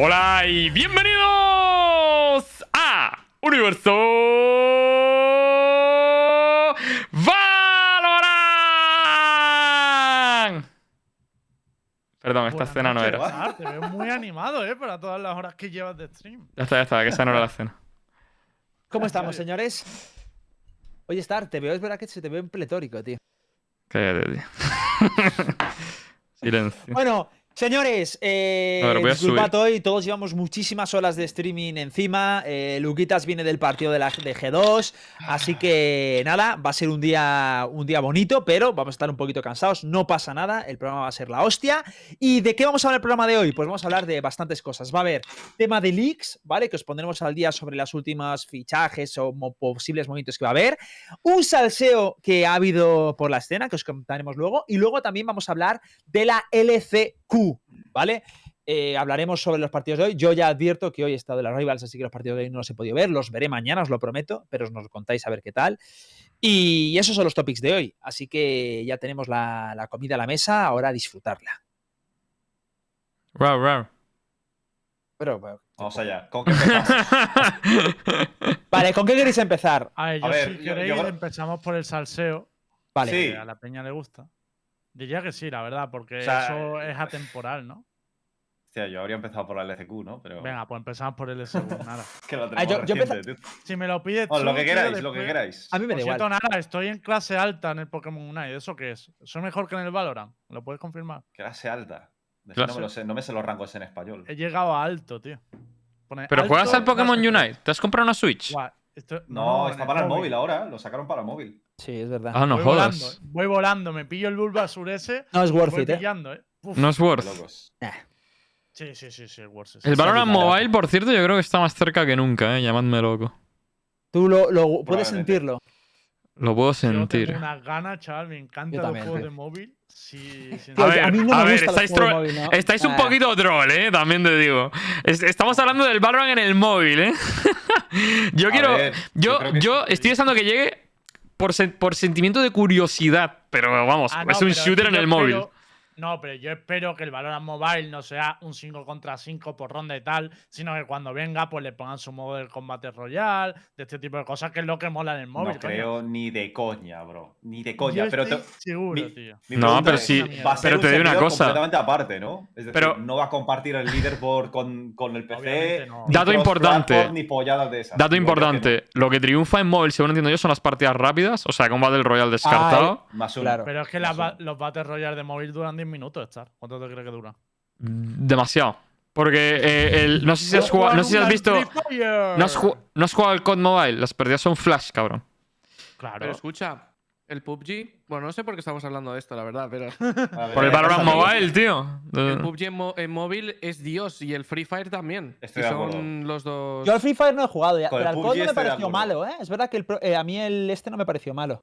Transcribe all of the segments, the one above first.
Hola y bienvenidos a Universo Valorant. Perdón, esta Buenas escena no noches, era. Mar, Te veo muy animado, ¿eh? Para todas las horas que llevas de stream. Ya está, ya está, que esa no era la escena. ¿Cómo estamos, señores? Oye, Star, te veo, es verdad que se te ve en pletórico, tío. Cállate, tío. Silencio. Bueno, señores, eh, ver, disculpad hoy, todos llevamos muchísimas horas de streaming encima. eh, Luquitas viene del partido de la de G2, así que nada, va a ser un día, un día bonito, pero vamos a estar un poquito cansados. No pasa nada, el programa va a ser la hostia. ¿Y de qué vamos a hablar el programa de hoy? Pues vamos a hablar de bastantes cosas. Va a haber tema de leaks, ¿vale? Que os pondremos al día sobre las últimas fichajes o mo- posibles movimientos que va a haber. Un salseo que ha habido por la escena, que os contaremos luego. Y luego también vamos a hablar de la LCQ, ¿vale? Eh, hablaremos sobre los partidos de hoy. Yo ya advierto que hoy he estado de las Rivals, así que los partidos de hoy no los he podido ver. Los veré mañana, os lo prometo, pero os nos contáis a ver qué tal. Y esos son los topics de hoy. Así que ya tenemos la, la comida a la mesa, ahora a disfrutarla. Wow, wow. Pero, pero- Vamos allá. ¿Con qué empezamos? Vale, ¿con qué queréis empezar? A ver, yo A ver, si yo- queréis yo- empezamos por el salseo, Vale. Sí. que a la peña le gusta. Diría que sí, la verdad, porque O sea, eso es atemporal, ¿no? Hostia, yo habría empezado por la LCQ, ¿no? Pero Venga, pues empezamos por el segundo, nada. que lo Ah, tenemos yo- yo reciente. Si me lo pides Bueno, lo que queráis, lo que queráis. A mí me da igual. cierto, nada, estoy en clase alta en el Pokémon Unite. ¿Eso qué es? ¿Soy mejor que en el Valorant? ¿Lo puedes confirmar? Clase alta. Clase. No, me lo sé, no me sé los rangos en español. He llegado a alto, tío. Pone Pero alto, juegas al Pokémon Unite. ¿Te has comprado una Switch? Guau, esto- No, está para el móvil ahora. Lo sacaron para el móvil. Sí, es verdad. Ah, no voy jodas. Volando, voy volando, me pillo el Bulbasur ese. No es worth voy it, ¿eh? pillando, ¿eh? Uf. No es worth. locos. Sí, sí, sí, sí, el Worth es- El Valorant Mobile, por cierto, yo creo que está más cerca que nunca, ¿eh? Llamadme loco. Tú lo, lo- puedes sentirlo. Lo puedo Yo sentir. tengo unas ganas, chaval, me encantan Yo los juegos tío. de móvil. Sí, sí, A sí. ver, a mí no a me ver, estáis, móvil, ¿no? estáis un Ah. poquito troll, ¿eh? También te digo. Es- estamos hablando del Valorant en el móvil, ¿eh? yo A quiero... ver, yo yo yo estoy deseando que llegue por, sen- por sentimiento de curiosidad, pero vamos, Ah, no, es un pero shooter en el móvil. No, pero yo espero que el Valorant Mobile no sea un 5 contra 5 por ronda y tal, sino que cuando venga, pues le pongan su modo del combate royal, de este tipo de cosas, que es lo que mola en el móvil. No coño. creo ni de coña, bro. Ni de Yo coña. Pero estoy te- seguro, mi- tío. mi No, pero sí, va a ser pero te digo una cosa. completamente aparte, ¿no? Es decir, Pero- no va a compartir el leaderboard con, con el PC. No. Dato importante. Ni polladas de esas. Dato que importante, lo que triunfa en móvil, según entiendo yo, son las partidas rápidas, o sea, combate del Royal descartado. no. Más. Claro. Pero es que los Battle Royale de móvil duran 10 minutos, Star. ¿Cuánto te crees que duran? Demasiado. Porque eh, el- no sé si has jugado, no sé si has visto. No has, ju- no has jugado al COD Mobile, las partidas son flash, cabrón. Claro. Pero escucha, el PUBG, bueno, no sé por qué estamos hablando de esto, la verdad, pero ver, Por el ¿qué Valorant? Mobile, tío. el PUBG en, móvil es Dios y el Free Fire también. Estoy de son los dos. Yo al Free Fire no he jugado ya, Con el pero al PUBG COD no me pareció malo, ¿eh? Es verdad que el pro- eh, a mí el este no me pareció malo.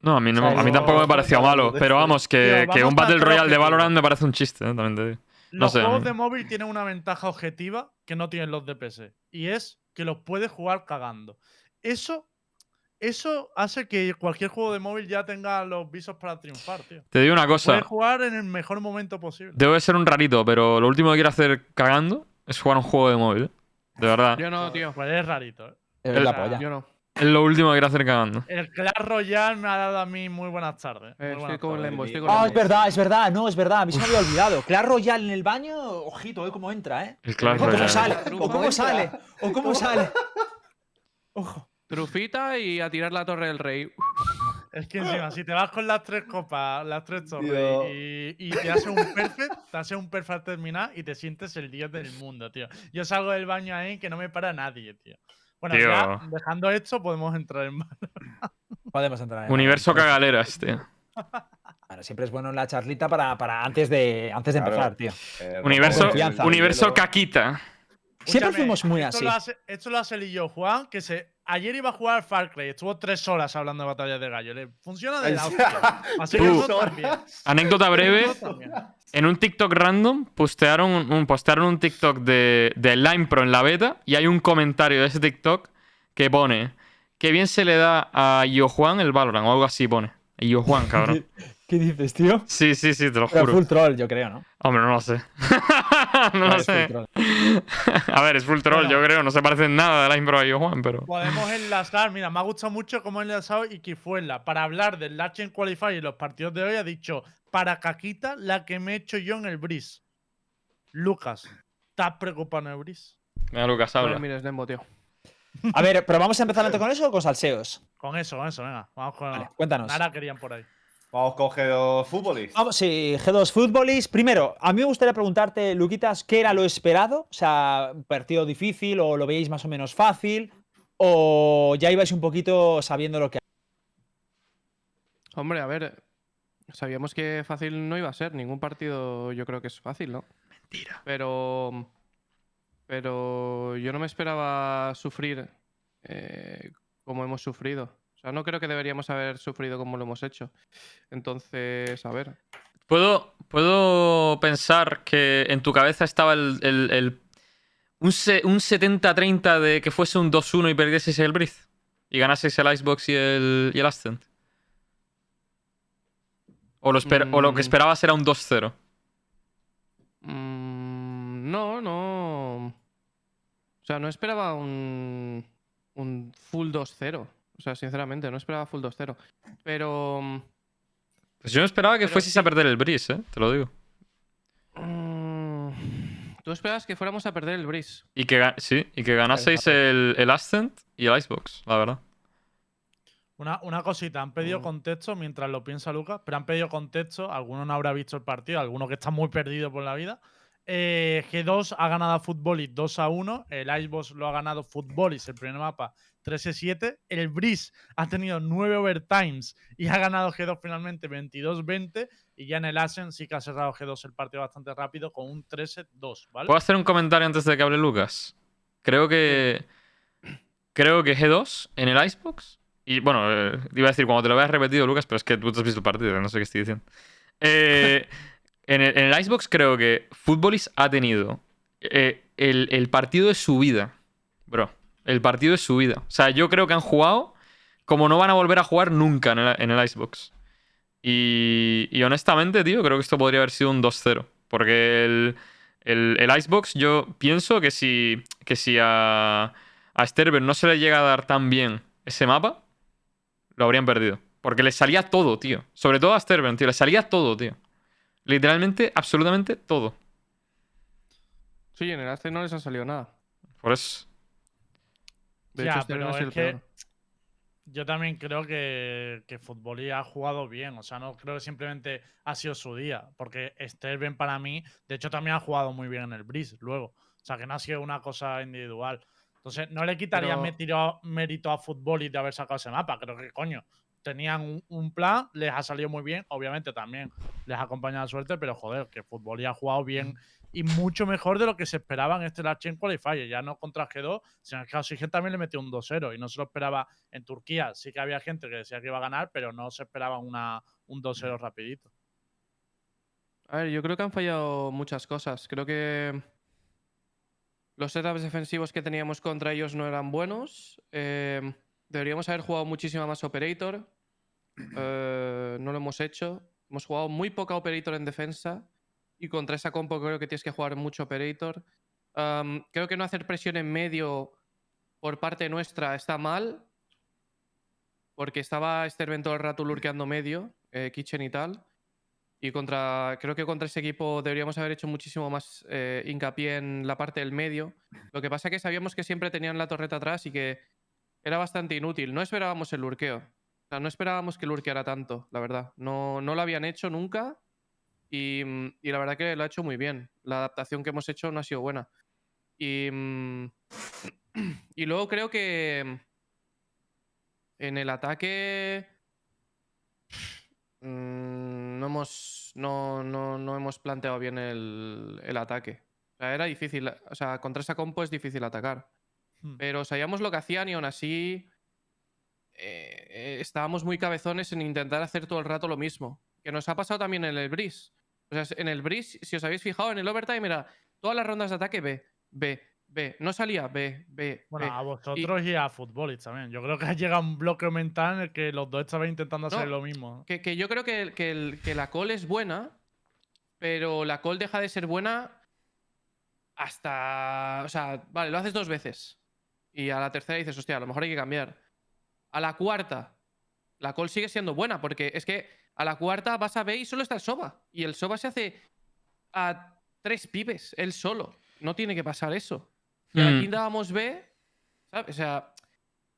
No, a mí, no, O sea, a mí yo- tampoco me pareció malo. Pero vamos, que, Tío, que vamos un Battle Royale de. Valorant me parece un chiste, eh, también te digo. no Los sé, juegos de móvil tienen una ventaja objetiva que no tienen los de PC. Y es que los puedes jugar cagando. Eso, eso hace que cualquier juego de móvil ya tenga los visos para triunfar, tío. Te digo una cosa. Puedes jugar en el mejor momento posible. Debo de ser un rarito, pero lo último que quiero hacer cagando es jugar un juego de móvil. eh. De verdad. Yo no, tío. Pues es rarito, ¿eh? Es la polla. Yo no. Es lo último que quiero hacer cagando. El Clash Royale me ha dado a mí muy buenas tardes. Eh, muy estoy buenas con tardes. Lembo, estoy con Ah, es verdad, es verdad, no, es verdad, a mí se me había olvidado. Clash Royale en el baño, ojito, ¿eh? Cómo entra, ¿eh? El Clash O cómo Royale. sale, o cómo sale, o cómo sale. Ojo. Trufita y a tirar la torre del rey. Es que encima, si te vas con las tres copas, las tres torres y, y te haces un perfect, te haces un perfect terminar y te sientes el dios del mundo, tío. Yo salgo del baño ahí que no me para nadie, tío. Bueno, Tío. ya dejando esto, podemos entrar en mar. Podemos entrar en Universo cagaleras, tío. Bueno, siempre es bueno la charlita para, para antes de, antes de Claro. empezar, tío. Eh, Universo, universo caquita. Siempre fuimos muy esto así. Lo hace, esto lo hace el y yo, Juan, que se, ayer iba a jugar Far Cry, estuvo tres horas hablando de batallas de gallo. Le funciona de la hostia. Así que también. Anécdota breve. En un TikTok random postearon un, un- postearon un TikTok de, de Lime Pro en la beta y hay un comentario de ese TikTok que pone que bien se le da a Yo Juan el Valorant o algo así pone. Yo Juan, cabrón. ¿Qué dices, tío? Sí, sí, sí, te lo Pero juro. full troll, yo creo, ¿no? Hombre, no lo sé. no lo sé. A ver, es full troll, Bueno. yo creo. No se parece en nada a la impro de Juan, pero. Podemos enlazar, mira, me ha gustado mucho cómo he enlazado y Kifuela. Para hablar del Lachen Qualify y los partidos de hoy, ha dicho: Para Caquita, la que me he hecho yo en el Breeze. Lucas, ¿estás preocupado en el Breeze? Mira, Lucas, habla. Mira, es Nembo, tío. A ver, pero vamos a empezar antes con eso o con salseos. Con eso, con eso, venga. Vamos con. Vale, cuéntanos. Nada querían por ahí. Vamos con los futbolistas. Vamos, sí, G2 Footballist. Primero, a mí me gustaría preguntarte, Luquitas, ¿qué era lo esperado? O sea, ¿un partido difícil o lo veíais más o menos fácil? ¿O ya ibais un poquito sabiendo lo que Hombre, a ver. Sabíamos que fácil no iba a ser. Ningún partido yo creo que es fácil, ¿no? Mentira. Pero. Pero yo no me esperaba sufrir eh, como hemos sufrido. O sea, no creo que deberíamos haber sufrido como lo hemos hecho. Entonces, a ver. ¿Puedo, puedo pensar que en tu cabeza estaba el. el- el- un, un 70-30 de que fuese un 2-1 y perdieseis el Breeze? Y ganaseis el Icebox y el, y el Ascent. O lo, esper- o lo que Mm. esperabas era un 2-0. Mm, no, no. O sea, no esperaba un, un full 2-0. O sea, sinceramente, no esperaba full 2-0. Pero. Pues yo no esperaba que Pero fueseis a perder el Breeze, ¿eh? Te lo digo. mm, Tú esperabas que fuéramos a perder el Breeze. Y que, sí, y que ganaseis el, el Ascent y el Icebox, la verdad. Una, una cosita, han pedido Mm. contexto mientras lo piensa Lucas, pero han pedido contexto. Alguno no habrá visto el partido, alguno que está muy perdido por la vida. Eh, G2 ha ganado a Footballis 2 a 1. El Icebox lo ha ganado Footballis, el primer mapa, 3 a 7. El Breeze ha tenido 9 overtimes y ha ganado G2 finalmente 22-20. Y ya en el Ascent sí que ha cerrado G2 el partido bastante rápido con un 13-2, ¿vale? ¿Puedo hacer un comentario antes de que hable Lucas? Creo que. Creo que G2 en el Icebox. Y bueno, eh, iba a decir cuando te lo veas repetido, Lucas, pero es que tú te has visto el partido, no sé qué estoy diciendo. Eh, en, el, en Icebox creo que Footballist ha tenido eh, el, el partido de su vida. Bro, el partido de su vida. O sea, yo creo que han jugado como no van a volver a jugar nunca en el, en el Icebox. Y, y honestamente, tío, creo que esto podría haber sido un 2-0. Porque el, el, el Icebox, yo pienso que si, que si a, a no se le llega a dar tan bien ese mapa, lo habrían perdido. Porque le salía todo, tío. Sobre todo a Sterben, tío. Le salía todo, tío. Literalmente, absolutamente todo. Sí, en el Ascent no les ha salido nada. Por eso. De Ya, hecho, este pero es el que peor. Yo también creo que, que Futbolí ha jugado bien. O sea, no creo que simplemente ha sido su día. Porque Sterben para mí, de hecho, también ha jugado muy bien en el Breeze luego. O sea, que no ha sido una cosa individual. Entonces, no le quitaría Pero- mérito- mérito a Futbolí de haber sacado ese mapa. Creo que, coño, tenían un, un plan, les ha salido muy bien. Obviamente también les ha acompañado la suerte, pero joder, que Futbolí ha jugado bien y mucho mejor de lo que se esperaba en este Last Chain Qualifier. Ya no contra G2, sino que a Oxygen también le metió un 2-0 y no se lo esperaba en Turquía. Sí que había gente que decía que iba a ganar, pero no se esperaba una, un 2-0 rapidito. A ver, yo creo que han fallado muchas cosas. Creo que los setups defensivos que teníamos contra ellos no eran buenos. Eh, deberíamos haber jugado muchísima más Operator. Eh, no lo hemos hecho. Hemos jugado muy poca Operator en defensa. Y contra esa compo creo que tienes que jugar mucho Operator. Creo que no hacer presión en medio por parte nuestra está mal. Porque estaba Sterben todo el rato lurkeando medio, eh, Kitchen y tal. Y contra, creo que contra ese equipo deberíamos haber hecho muchísimo más eh, hincapié en la parte del medio. Lo que pasa es que sabíamos que siempre tenían la torreta atrás y que era bastante inútil. No esperábamos el lurkeo. O sea, no esperábamos que lurkeara tanto, la verdad. No, no lo habían hecho nunca y, mm, y la verdad que lo ha hecho muy bien. La adaptación que hemos hecho no ha sido buena. Y, mm, y luego creo que en el ataque mm, no hemos, no, no, no hemos planteado bien el, el ataque. O sea, era difícil. O sea, contra esa compo es difícil atacar. Hmm. Pero sabíamos lo que hacían y aún así eh, eh, estábamos muy cabezones en intentar hacer todo el rato lo mismo. Que nos ha pasado también en el Breeze. O sea, en el Breeze, si os habéis fijado, en el overtime era todas las rondas de ataque B, B, B. No salía B, B, Bueno, B. a vosotros y, a Futbolis también. Yo creo que ha llegado un bloque mental en el que los dos estaban intentando hacer No, lo mismo. Que, que yo creo que, que el- que la call es buena, pero la call deja de ser buena hasta. O sea, vale, lo haces dos veces. Y a la tercera dices, hostia, a lo mejor hay que cambiar. A la cuarta, la call sigue siendo buena, porque es que a la cuarta vas a B y solo está el Soba. Y el Soba se hace a tres pibes, él solo. No tiene que pasar eso. Y a la Mm. quinta vamos B, ¿sabes? O sea,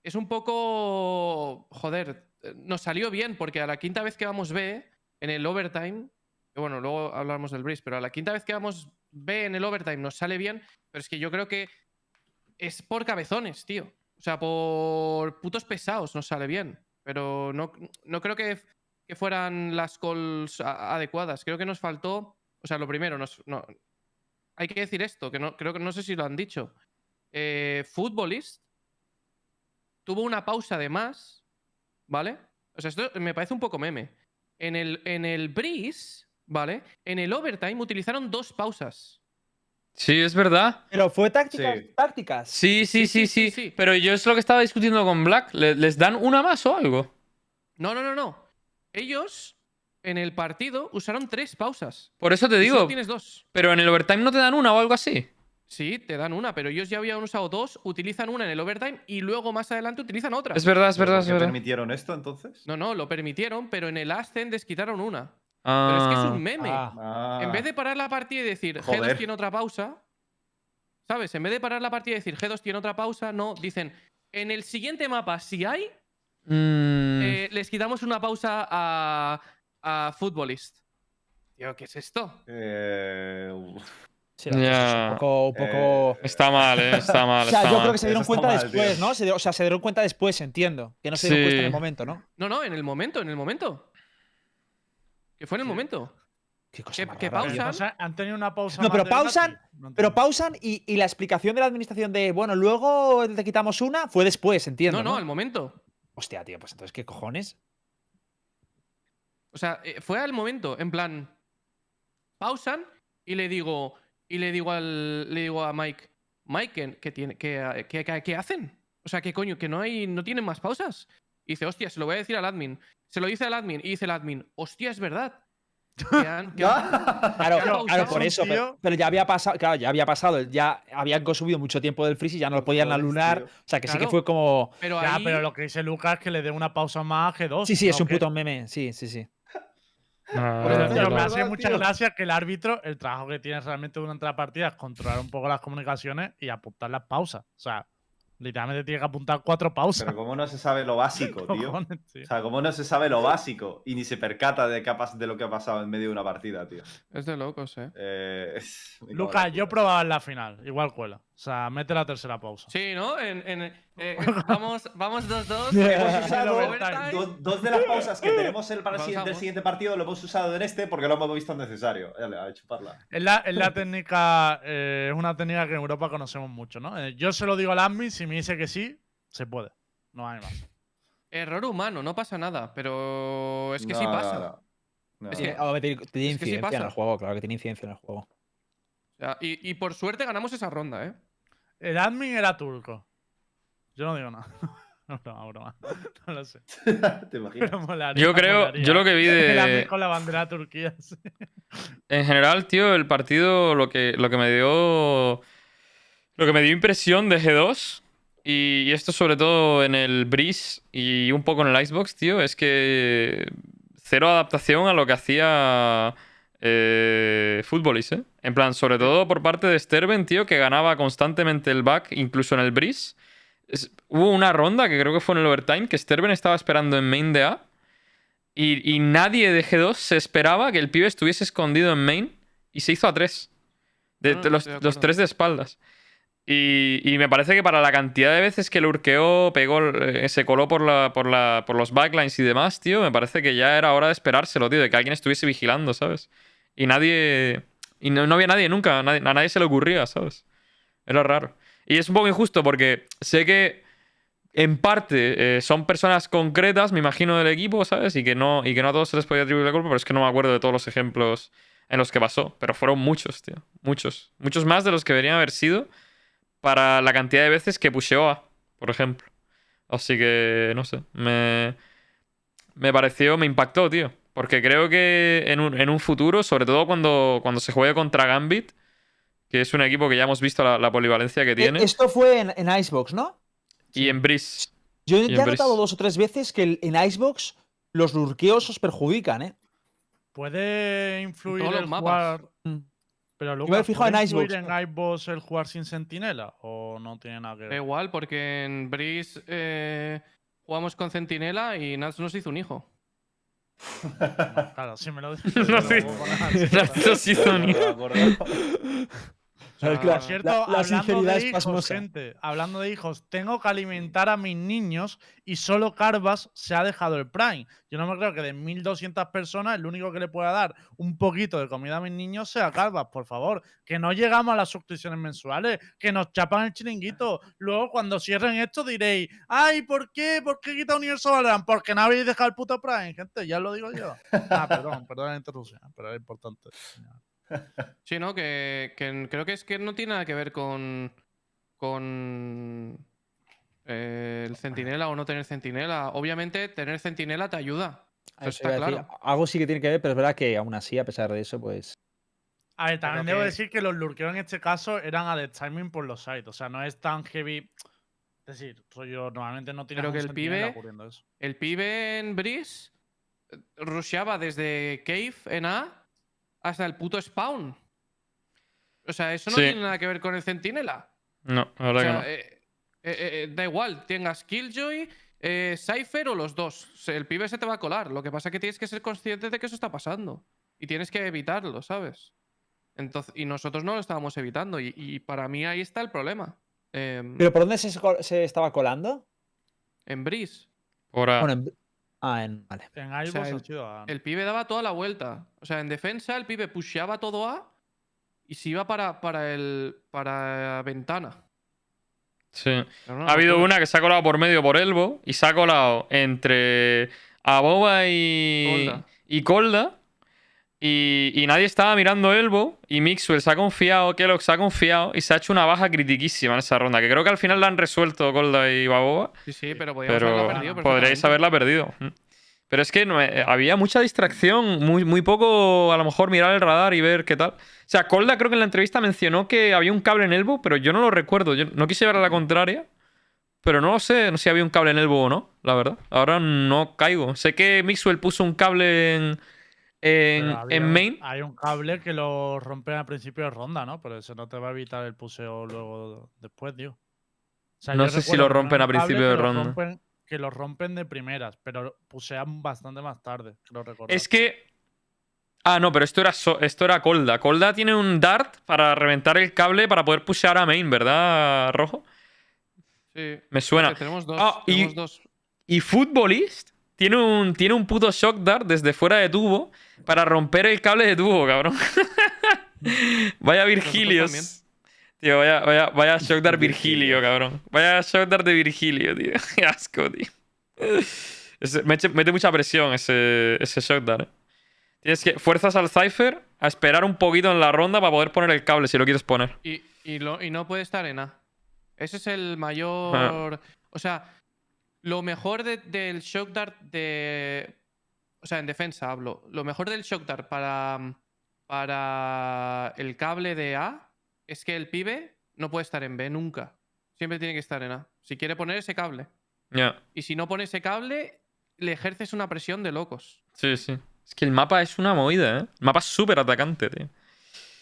es un poco. Joder, nos salió bien, porque a la quinta vez que vamos B, en el overtime. que Bueno, luego hablamos del Breeze, pero a la quinta vez que vamos B en el overtime nos sale bien, pero es que yo creo que es por cabezones, tío. O sea, por putos pesados nos sale bien. Pero no, no creo que, que fueran las calls adecuadas. Creo que nos faltó. O sea, lo primero, nos, no- hay que decir esto, que no, creo que no sé si lo han dicho. Eh, Footballist tuvo una pausa de más, ¿vale? O sea, esto me parece un poco meme. En el, en el Breeze, ¿vale? En el overtime utilizaron dos pausas. Sí, es verdad. Pero fue tácticas, Sí. tácticas. Sí, sí, Sí, sí, sí, sí, sí, sí. Pero yo es lo que estaba discutiendo con Black. ¿Le- ¿Les dan una más o algo? No, no, no, no. Ellos en el partido usaron tres pausas. Por eso te solo digo. tienes dos. Pero en el overtime no te dan una o algo así. Sí, te dan una, pero ellos ya habían usado dos, utilizan una en el overtime y luego más adelante utilizan otra. Es verdad, es ¿Pero verdad, es verdad. permitieron esto entonces? No, no, lo permitieron, pero en el Ascend quitaron una. Pero es que es Ah. un meme. Ah. Ah. En vez de parar la partida y decir G2 Joder. tiene otra pausa, ¿sabes? En vez de parar la partida y decir G2 tiene otra pausa, no, dicen en el siguiente mapa, si hay, Mm. eh, les quitamos una pausa a, a Footballist. Tío, ¿qué es esto? Eh. Sí, la cosa es un poco. Un poco... Está mal, eh. Está mal. o sea, está yo mal. creo que se dieron Eso cuenta mal, después, tío. ¿no? Se dio- o sea, se dieron cuenta después, entiendo. Que no se dieron cuenta en el momento, ¿no? No, no, en el momento, en el momento. Que fue en el momento. Qué cosa Que- más que rara, tío. pausan. O sea, han tenido una pausa. No, pero pausan-. No Pero pausan y, y la explicación de la administración de, bueno, luego te quitamos una, fue después, entiendo. No, no, ¿no? al momento. Hostia, tío, pues entonces, ¿qué cojones? O sea, eh, fue al momento, en plan. Pausan y le digo. Y le digo al. Le digo a Mike. Mike, ¿qué, qué tiene, qué, qué- qué- qué hacen? O sea, ¿qué coño? Que no hay. no tienen más pausas. Y dice, hostia, se lo voy a decir al admin. Se lo dice al admin. Y dice el admin, hostia, es verdad. Que han- que han- Claro, Claro, por eso. Pero, ya había pasado, claro, ya había pasado, ya habían consumido mucho tiempo del freeze y ya no lo podían alunar. O sea, que sí que fue como. pero Ya, ahí- pero lo que dice Lucas es que le dé una pausa más a G2. Sí, sí, es un que- puto meme. Sí, sí, sí. Ah, Pero, me hace verdad, mucha tío. gracia que el árbitro, el trabajo que tiene realmente durante la partida es controlar un poco las comunicaciones y apuntar las pausas. O sea, literalmente tiene que apuntar cuatro pausas. Pero cómo no se sabe lo básico, tío. Cojones, tío. O sea, cómo no se sabe lo básico y ni se percata de, de lo que ha pasado en medio de una partida, tío. Es de locos, eh. Eh, Lucas, yo probaba en la final. Igual cuela. O sea, mete la tercera pausa. Sí, ¿no? En, en- eh, vamos, vamos 2-2. Hemos usado do- dos de las pausas que tenemos el, para el siguiente, el Pausamos. siguiente partido lo hemos usado en este porque lo hemos visto necesario. Dale, a chuparla. Es la, es la técnica, eh, es una técnica que en Europa conocemos mucho, ¿no? Eh, yo se lo digo al admin, si me dice que sí, se puede. No hay más. Error humano, no pasa nada, pero es que sí pasa. no, no. No. Es Tiene, que- a ver, tiene- tiene es que sí incidencia en el juego, claro que tiene incidencia en el juego. O sea, y, y por suerte ganamos esa ronda, ¿eh? El admin era turco. Yo no digo nada. No, broma, broma. No lo sé. ¿Te imaginas? Molaría, Yo creo, molaría. yo lo que vi El admin de. con la bandera de Turquía. sí. En general, tío, el partido lo que, lo que me dio. Lo que me dio impresión de G2. Y, y esto sobre todo en el Breeze y un poco en el Icebox, tío, es que cero adaptación a lo que hacía eh, ¿eh? En plan, sobre todo por parte de Sterben, tío, que ganaba constantemente el back, incluso en el Breeze. Es- hubo una ronda que creo que fue en el overtime, que Sterben estaba esperando en main de A. Y, y nadie de G2 se esperaba que el pibe estuviese escondido en main y se hizo a tres. De, No, no, de los, tres de espaldas. Y, y me parece que para la cantidad de veces que lo urqueó, pegó, eh, se coló por, la, por, la, por los backlines y demás, tío, me parece que ya era hora de esperárselo, tío, de que alguien estuviese vigilando, ¿sabes? Y nadie. Y no, no había nadie nunca, nadie, a nadie se le ocurría, ¿sabes? Era raro. Y es un poco injusto porque sé que en parte eh, son personas concretas, me imagino, del equipo, ¿sabes? Y que, no, y que no a todos se les podía atribuir la culpa, pero es que no me acuerdo de todos los ejemplos en los que pasó. Pero fueron muchos, tío. Muchos. Muchos más de los que deberían haber sido para la cantidad de veces que pusheó A, por ejemplo. Así que, no sé. Me, me pareció, me impactó, tío. Porque creo que en un, en un futuro, sobre todo cuando, cuando se juegue contra Gambit, que es un equipo que ya hemos visto la, la polivalencia que Eh, tiene. Esto fue en, en Icebox, ¿no? Y en Breeze. Yo he notado dos o tres veces que el- en Icebox los lurqueos os perjudican, ¿eh? Puede influir todos los el mapas. jugar. Mm. Pero me Lucas, fijado ¿puede en influir Icebox. en Icebox el jugar sin sentinela? ¿O no tiene nada que Da ver? igual, porque en Breeze eh, jugamos con Centinela y Nats nos hizo un hijo. Claro, si me lo dices. No sé. puedo poner así, Por cierto, la- la hablando sinceridad de es hijos, pasmosa. gente, hablando de hijos, tengo que alimentar a mis niños y solo Carvas se ha dejado el Prime. Yo no me creo que de 1200 personas el único que le pueda dar un poquito de comida a mis niños sea Carvas, por favor. Que no llegamos a las suscripciones mensuales, que nos chapan el chiringuito. Luego, cuando cierren esto, diréis, ay, ¿por qué? ¿Por qué quita Universo Valorant? Porque no habéis dejado el puto Prime, gente, ya lo digo yo. Ah, perdón, perdón la interrupción, pero es importante. Sí, ¿no? Que, que creo que es que no tiene nada que ver con. con. eh, el centinela o no tener centinela. Obviamente, tener centinela te ayuda. Eso está decir, claro. Algo sí que tiene que ver, pero es verdad que aún así, a pesar de eso, pues. A ver, también debo que- decir que los lurkeos en este caso eran a dead timing por los sites. O sea, no es tan heavy. Es decir, rollo, normalmente no tiene Pero que el pibe- eso. El pibe en Breeze eh, rusheaba desde Cave en A hasta el puto spawn. O sea, eso no Sí. tiene nada que ver con el centinela. No, la O verdad sea, que no. eh, eh, eh, da igual, tengas Killjoy, eh, Cypher o los dos. El pibe se te va a colar. Lo que pasa es que tienes que ser consciente de que eso está pasando. Y tienes que evitarlo, ¿sabes? Entonces, y nosotros no lo estábamos evitando. Y, y para mí ahí está el problema. Em, ¿Pero por dónde se, estaba colando? en Breeze, Por A. Bueno, en... Ah, en. Vale. En iVoox sea, ha el- sido a- el pibe daba toda la vuelta. O sea, en defensa el pibe pusheaba todo A y se iba para, para, el, para ventana. Sí. Ha habido una que se ha colado por medio por Elbo y se ha colado entre Aboba y Colda. y Colda. Y, y nadie estaba mirando Elbo. Y Mixwell se ha confiado, Kellogg se ha confiado y se ha hecho una baja critiquísima en esa ronda. Que creo que al final la han resuelto Colda y Baboba. Sí, sí, pero Pero haberla perdido perfectamente. haberla perdido. Mm. Pero es que no, eh, había mucha distracción, muy, muy poco a lo mejor mirar el radar y ver qué tal. O sea, Colda creo que en la entrevista mencionó que había un cable en Elbo, pero yo no lo recuerdo. Yo no quise llevar a la contraria, pero no lo sé no sé si había un cable en Elbo o no, la verdad. Ahora no caigo. Sé que Mixwell puso un cable en, en, había main. Hay un cable que lo rompen al principio de ronda, ¿no? Pero eso no te va a evitar el puseo luego después, tío. O sea, No sé si lo rompen a principio de lo ronda. rompen- que lo rompen de primeras, pero pusean bastante más tarde, creo recordar. Es que. Ah, no, pero esto era, so- esto era Colda. Colda tiene un dart para reventar el cable para poder pushear a main, ¿verdad, Rojo? Sí. Me suena. Tenemos dos. Ah, y- tenemos dos. Y Footballist tiene un, tiene un puto shock dart desde fuera de tubo para romper el cable de tubo, cabrón. vaya Virgilios. Tío, vaya, vaya, vaya shock dart Virgilio, cabrón. Vaya shock dart de Virgilio, tío. Qué asco, tío. Mete, mete mucha presión ese, ese shock dart. eh. Tienes que fuerzas al Cypher a esperar un poquito en la ronda para poder poner el cable si lo quieres poner. Y, y, lo- y no puede estar en A. Ese es el Ah. mayor. O sea, lo mejor de- del shock dart de. O sea, en defensa hablo. Lo mejor del shock dart para, para el cable de A es que el pibe no puede estar en B nunca. Siempre tiene que estar en A. Si quiere poner ese cable. Ya. Y si no pone ese cable, le ejerces una presión de locos. Sí, sí. Es que el mapa es una movida, ¿eh? El mapa es súper atacante, tío.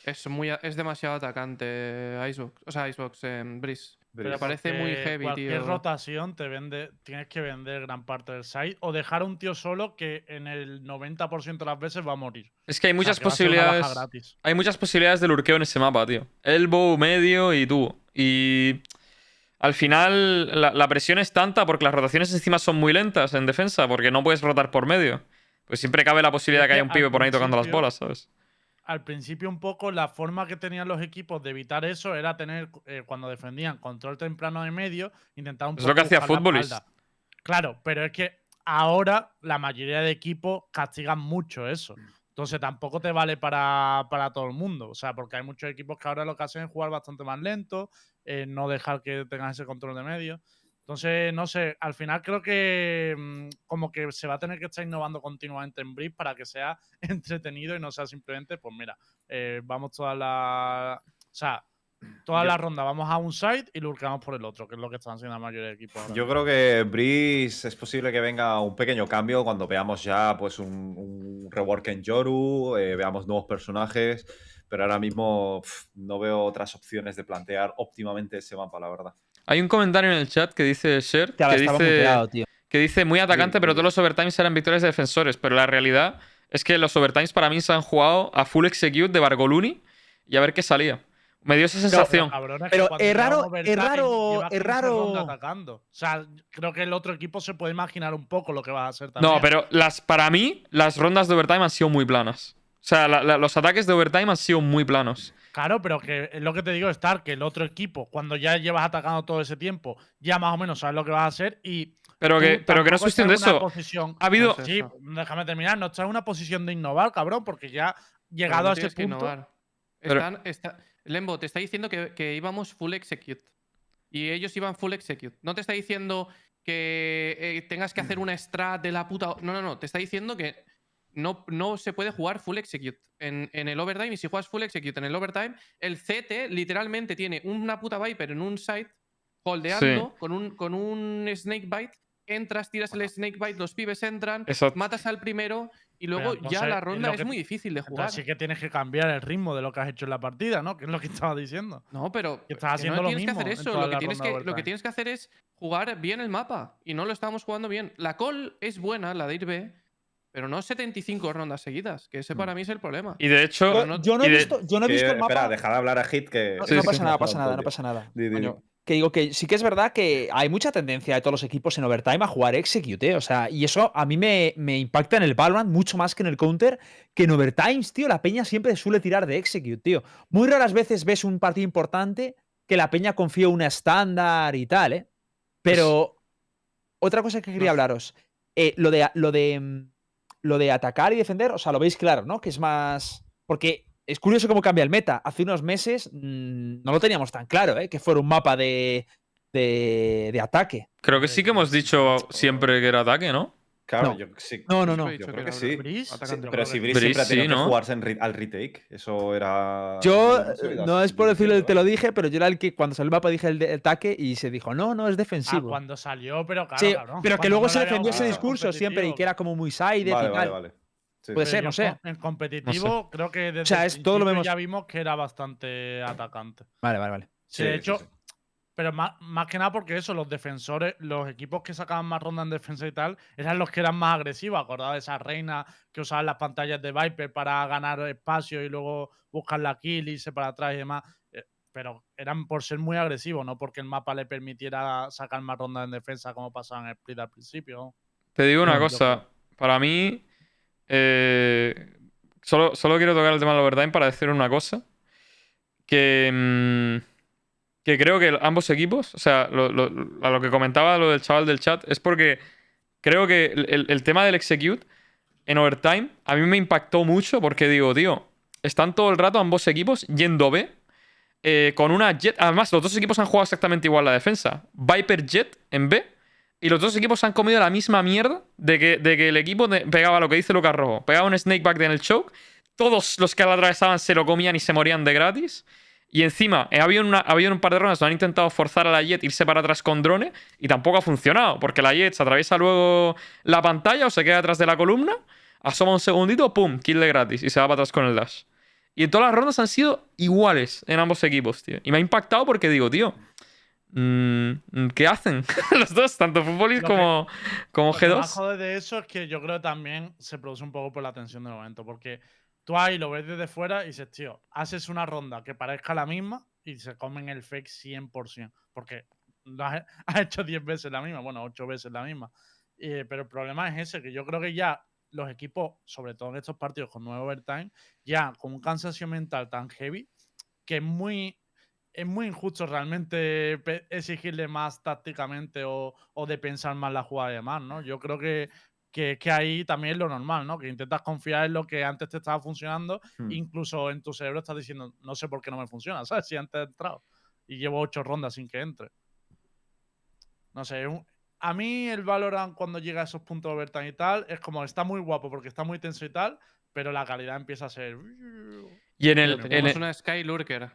Es, muy, es demasiado atacante Icebox. O sea, Icebox en Breeze. Pero me parece muy heavy, cualquier tío. rotación te vende, tienes que vender gran parte del site o dejar a un tío solo que en el 90% de las veces va a morir. Es que hay O sea, muchas posibilidades. Hay muchas posibilidades de lurkeo en ese mapa, tío. Elbow, medio y tubo. Y al final la, la presión es tanta porque las rotaciones encima son muy lentas en defensa, porque no puedes rotar por medio. Pues siempre cabe la posibilidad de que que haya un pibe por ahí tocando las bolas, ¿sabes? Al principio un poco la forma que tenían los equipos de evitar eso era tener, eh, cuando defendían control temprano de medio, intentar un Es poco lo que hacía espalda. Claro, pero es que ahora la mayoría de equipos castigan mucho eso. Entonces tampoco te vale para, para todo el mundo. O sea, porque hay muchos equipos que ahora lo que hacen es jugar bastante más lento, eh, no dejar que tengan ese control de medio. Entonces, no sé, al final creo que mm, como que se va a tener que estar innovando continuamente en Brief para que sea entretenido y no sea simplemente, pues mira, eh, vamos todas las sea, toda Yo- la ronda vamos a un side y lurkamos por el otro, que es lo que están haciendo la mayoría de equipos. ahora Yo creo que Breeze es posible que venga un pequeño cambio cuando veamos ya pues un, un rework en Yoru, eh, veamos nuevos personajes, pero ahora mismo no veo otras opciones de plantear óptimamente ese mapa, la verdad. Hay un comentario en el chat que dice Sher, que dice, muteado, tío. que dice muy atacante, Sí, pero sí. todos los overtimes eran victorias de defensores. Pero la realidad es que los overtimes para mí se han jugado a full execute de Bargoluni y a ver qué salía. Me dio esa sensación. cabrón, es Pero es raro- es raro- es 15 raro- atacando. O sea, creo que el otro equipo se puede imaginar un poco lo que vas a hacer también. No, pero las, para mí, las rondas de overtime han sido muy planas. O sea, la- la- los ataques de overtime han sido muy planos. Claro, pero que es lo que te digo, Star, que el otro equipo, cuando ya llevas atacando todo ese tiempo, ya más o menos sabes lo que vas a hacer y. Pero que, pero que no es cuestión de estás en una eso. posición- Ha habido. Sí, déjame terminar, no estás en una posición de innovar, cabrón, porque ya Pero llegado no a ese que punto. innovar. Pero- Están- está- Lembo te está diciendo que, que íbamos full execute. Y ellos iban full execute. No te está diciendo que eh, tengas que hacer una strat de la puta. No, no, no. Te está diciendo que no, no se puede jugar full execute en, en el overtime. Y si juegas full execute en el overtime, el CT literalmente tiene una puta Viper en un site, holdeando, con, un, con un snake bite. Entras, tiras el snake bite, los pibes entran, Exacto. matas al primero y luego ya la ronda es que- muy difícil de jugar. Así que tienes que cambiar el ritmo de lo que has hecho en la partida, ¿no? Que es lo que estaba diciendo. No, pero Que estás que haciendo no lo tienes que mismo hacer en eso. Lo que, tienes que, lo que tienes que hacer es jugar bien el mapa. Y no lo estamos jugando bien. La call es buena, la de ir B, pero no 75 rondas seguidas, que ese para mí es el problema. Y de hecho. Yo, no- yo no he de- visto, yo no he Que- visto el mapa. espera, dejad de hablar a Hit que... No, Sí, no sí, pasa sí. nada, pasa nada, no pasa nada. Di, que digo que sí que es verdad que hay mucha tendencia de todos los equipos en overtime a jugar execute, ¿eh? o sea, y eso a mí me, me impacta en el Valorant mucho más que en el counter, que en overtimes, tío, la peña siempre suele tirar de execute, tío. Muy raras veces ves un partido importante que la peña confía en una estándar y tal, ¿eh? Pero otra cosa que quería hablaros, eh, lo de lo de mm, lo de atacar y defender, o sea, lo veis claro, ¿no? Que es más porque es curioso cómo cambia el meta. Hace unos meses mm, no lo teníamos tan claro, ¿eh? Que fuera un mapa de, de, de ataque. Creo que sí que hemos dicho siempre que era ataque, ¿no? Claro, No. yo sí. No, no, no. Yo creo que sí. Pero si Breeze siempre ha tenido sí, que jugarse en re- al retake, eso era... Yo, no eh, es por decirlo, te lo ¿vale? dije, pero yo era el que cuando salió el mapa dije el de ataque y se dijo, no, no, es Ah, defensivo. cuando salió, pero claro, Sí, cabrón, pero que luego no se defendió ese discurso siempre y que era como muy sided Vale, y vale, tal. vale. Sí, Puede ser, no sé. En competitivo, creo que desde sea, el es- todo lo principio vemos- ya vimos que era bastante atacante. Vale, vale, vale. Sí, de hecho, sí. Pero más, más que nada porque eso, los defensores, los equipos que sacaban más rondas en defensa y tal, eran los que eran más agresivos. Acordad de esa reina que usaban las pantallas de Viper para ganar espacio y luego buscar la kill, irse para atrás y demás. Eh, Pero eran por ser muy agresivos, no porque el mapa le permitiera sacar más rondas en defensa como pasaba en el split al principio. Te digo una No, yo cosa. Para mí. eh, solo, solo quiero tocar el tema del overtime para decir una cosa. Que. mm, que creo que ambos equipos. O sea, a lo que comentaba lo del chaval del chat. Es porque creo que el, tema del execute en overtime. A mí me impactó mucho. Porque digo, tío. Están todo el rato ambos equipos yendo B. eh, con una Jet. Además, los dos equipos han jugado exactamente igual la defensa. Viper Jet en B. Y los dos equipos han comido la misma mierda de que, de que el equipo pegaba lo que dice Lucas Rojo. Pegaba un snakeback en el choke. Todos los que la atravesaban se lo comían y se morían de gratis. Y encima, eh, había, una, había un par de rondas donde han intentado forzar a la Jet irse para atrás con drone y tampoco ha funcionado. Porque la Jet se atraviesa luego la pantalla o se queda detrás de la columna, asoma un segundito, pum, kill de gratis y se va para atrás con el dash. Y en todas las rondas han sido iguales en ambos equipos, tío. Y me ha impactado porque digo, tío, mm, ¿qué hacen los dos? Tanto que- como, como Lo que más G2. de eso es que yo creo que también se produce un poco por la tensión del momento. Porque tú ahí lo ves desde fuera y dices, tío, haces una ronda que parezca la misma y se comen el fake 100%. Porque has, has hecho 10 veces la misma, bueno, 8 veces la misma. Eh, pero el problema es ese, que yo creo que ya los equipos, sobre todo en estos partidos con nuevo overtime, ya con un cansancio mental tan heavy, que es muy, es muy injusto realmente exigirle más tácticamente o, o de pensar más la jugada y demás, ¿no? Yo creo que, que, que ahí también es lo normal, ¿no? Que intentas confiar en lo que antes te estaba funcionando, Hmm. incluso en tu cerebro estás diciendo, no sé por qué no me funciona, ¿sabes? Si antes he entrado y llevo ocho rondas sin que entre. No sé, un- a mí el Valorant cuando llega a esos puntos de overtime y tal, es como, está muy guapo porque está muy tenso y tal, pero la calidad empieza a ser... Y en el, Pero en Tenemos el- una Sky Lurker.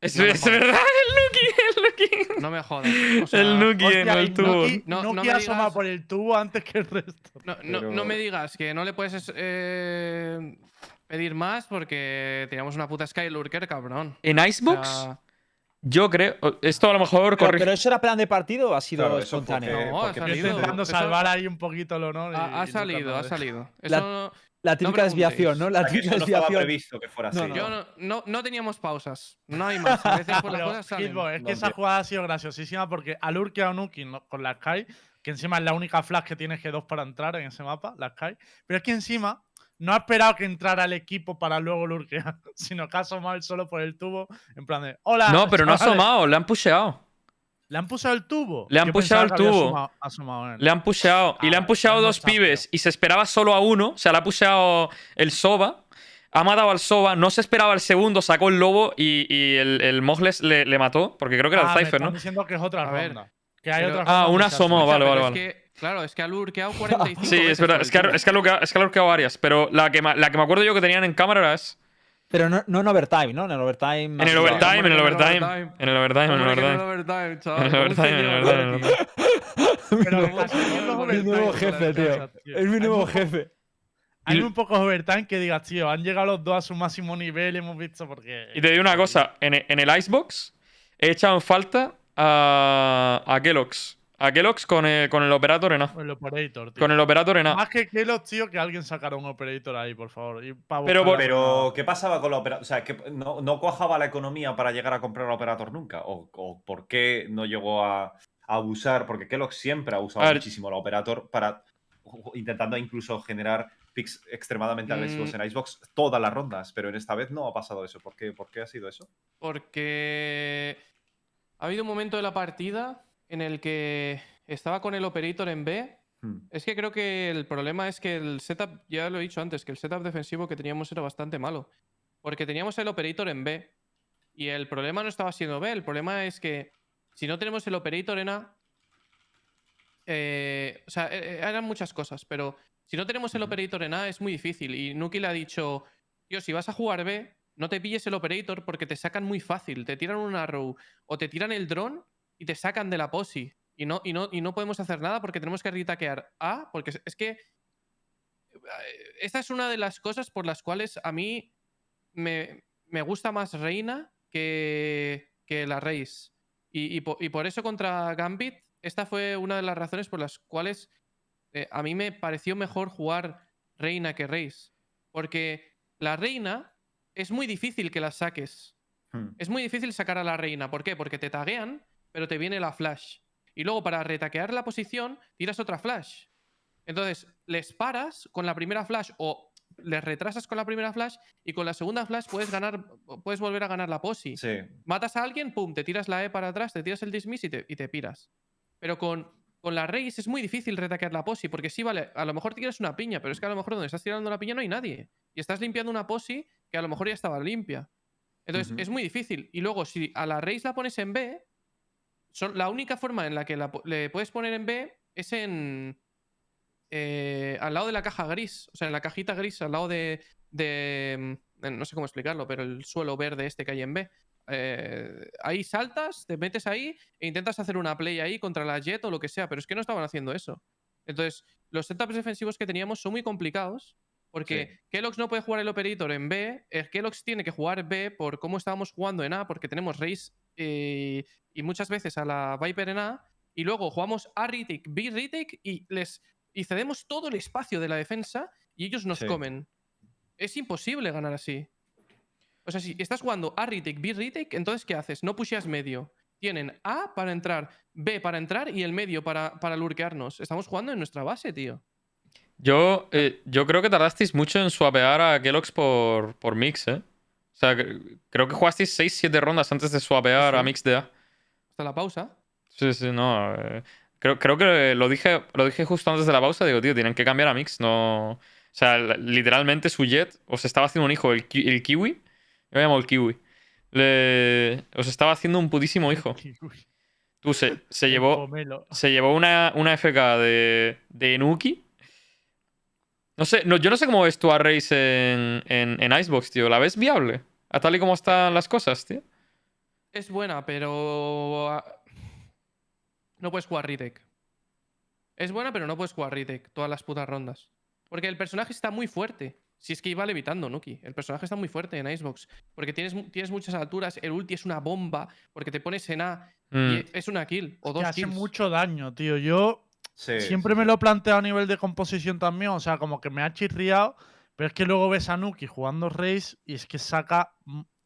Es, No es verdad, el Nuki, el Nuki. No me jodas. O sea, el Nuki en el tubo. Nuki, No- no Nuki me asoma digas- por el tubo antes que el resto. No, no- Pero- no me digas que no le puedes eh, pedir más porque teníamos una puta Skylurker, cabrón. En O Icebox, sea, yo creo. Esto a lo mejor Pero, pero eso era plan de partido o ha sido Claro, espontáneo. porque- No, ha salido. Intentando salvar ahí un poquito el honor. y- ha, ha y nunca salido, ha salido. La- Eso La típica desviación, ¿no? La que típica eso no estaba desviación. previsto que fuera No, así. no. yo no, no, no teníamos pausas. No hay más. A veces las Pero, cosas salen. Hitbox, es que esa jugada ha sido graciosísima porque al Urke a con la Sky, que encima es la única flash que tiene G2 para entrar en ese mapa, la Sky. Pero es que encima no ha esperado que entrara el equipo para luego lurkear, sino que ha asomado él solo por el tubo, en plan de ¡Hola! No, pero no ha chavales". asomado, le han pusheado. ¿Le han pusheado el tubo? Le han pensaba el tubo. asomado- asomado él. Le han pusheado. y le han Ah, pusheado no dos pibes. Y se esperaba solo a uno. O sea, le ha pusheado el Soba. Ha matado al Soba. No se esperaba el segundo. Sacó el lobo. Y, y el, el Mogles le, le mató. Porque creo que era Ah, el me Cypher, están ¿no? diciendo que es otra A ver, ronda. Que hay pero- otra Ah, ronda una asomó, vale, vale, es vale. que, claro, es que ha lurkeado 45 Sí, es verdad. Es que, ha- es, que ha lurkeado, es que ha lurkeado varias. Pero la que, la que me acuerdo yo que tenían en cámara era esa. Pero no, no en overtime, ¿no? En el overtime. En el overtime, en el hombre, en el overtime. overtime. En el overtime, en el overtime. overtime, chaval, En el un overtime, en el overtime, un overtime, Mi nuevo jefe, tío. Es mi nuevo jefe. Hay Y- muy pocos overtime que digas, tío, han llegado los dos a su máximo nivel, hemos visto porque. Y te digo una cosa. En, en el Icebox he echado en falta a, a Kellogg's. A Kellogg's con el, con el Operator en A. El operator, tío. Con el Operator en A. Más que Kelos, tío, que alguien sacara un operator ahí, por favor. y Pero por-. ¿qué pasaba con la operator? O sea, que no, no cuajaba la economía para llegar a comprar la operator nunca. ¿O, o por qué no llegó a, a abusar? Porque Kellogg siempre ha usado muchísimo la operator para intentando incluso generar picks extremadamente agresivos Mm. en Icebox todas las rondas. Pero en esta vez no ha pasado eso. ¿Por qué, ¿Por qué ha sido eso? Porque ha habido un momento de la partida en el que estaba con el operator en B. Hmm. Es que creo que el problema es que el setup, ya lo he dicho antes, que el setup defensivo que teníamos era bastante malo. Porque teníamos el operator en B. Y el problema no estaba siendo B, el problema es que si no tenemos el operator en A. eh, o sea, eh, eh, eran muchas cosas, pero si no tenemos el operator en A es muy difícil. Y Nuki le ha dicho, tío, si vas a jugar B, no te pilles el operator porque te sacan muy fácil. Te tiran un arrow o te tiran el drone y te sacan de la posi. Y no, y no, y no podemos hacer nada porque tenemos que retaquear A, porque es- que. eh, Esta es una de las cosas por las cuales a mí me, me gusta más Reina que, que la Race. Y, y po- y por eso contra Gambit, esta fue una de las razones por las cuales eh, a mí me pareció mejor jugar Reina que Race. Porque la Reina es muy difícil que la saques. Hmm. Es muy difícil sacar a la reina. ¿Por qué? Porque te taguean, pero te viene la flash. Y luego para retaquear la posición, tiras otra flash. Entonces, les paras con la primera flash o les retrasas con la primera flash y con la segunda flash puedes ganar, puedes volver a ganar la posi. Sí. Matas a alguien, pum, te tiras la E para atrás, te tiras el dismiss y te, y te piras. Pero con, con la Race es muy difícil retaquear la posi, porque sí, vale, a lo mejor tiras una piña, pero es que a lo mejor donde estás tirando la piña no hay nadie. Y estás limpiando una posi que a lo mejor ya estaba limpia. Entonces, es muy difícil. Y luego, si a la Race la pones en B, son, la única forma en la que la le puedes poner en B es en. eh, al lado de la caja gris. O sea, en la cajita gris, al lado de. de, mm, no sé cómo explicarlo, pero el suelo verde este que hay en B. Eh, ahí saltas, te metes ahí e intentas hacer una play ahí contra la Jet o lo que sea, pero es que no estaban haciendo eso. Entonces, los setups defensivos que teníamos son muy complicados porque Kellogg's no puede jugar el operator en B, eh, Kellogg's tiene que jugar B por cómo estábamos jugando en A, porque tenemos Race eh, y muchas veces a la Viper en A, y luego jugamos A retake, B retake y les y cedemos todo el espacio de la defensa y ellos nos Sí. comen. Es imposible ganar así. O sea, si estás jugando A retake, B retake, entonces ¿qué haces? No pusheas medio. Tienen A para entrar, B para entrar y el medio para, para lurkearnos. Estamos jugando en nuestra base, tío. Yo, eh, yo creo que tardasteis mucho en swapear a Kellogg's por, por Mix, ¿eh? O sea, cre- creo que jugasteis 6-7 rondas antes de swapear Sí. a Mix de A. Hasta la pausa. Sí, sí, no. eh, creo, creo que lo dije, lo dije justo antes de la pausa. Digo, tío, tienen que cambiar a Mix. No. O sea, literalmente su jet os estaba haciendo un hijo, el, ki- el Kiwi. Yo lo llamo el Kiwi. Le- os estaba haciendo un putísimo hijo. Tú, se, se llevó, se llevó una, una FK de, de Nuki. No sé, no, yo no sé cómo ves tú a Race en, en, en Icebox, tío. ¿La ves viable? A tal y como están las cosas, tío. es buena, pero. ah, No puedes jugar retake. Es buena, pero no puedes jugar retake todas las putas rondas. Porque el personaje está muy fuerte. Si es que iba levitando, Nuki. El personaje está muy fuerte en Icebox. Porque tienes, tienes muchas alturas. El ulti es una bomba. Porque te pones en A Mm. y es una kill. O dos Que hace kills. mucho daño, tío. Yo Sí, siempre sí, me lo he planteado a nivel de composición también. O sea, como que me ha chirriado. Pero es que luego ves a Nuki jugando Race y es que saca.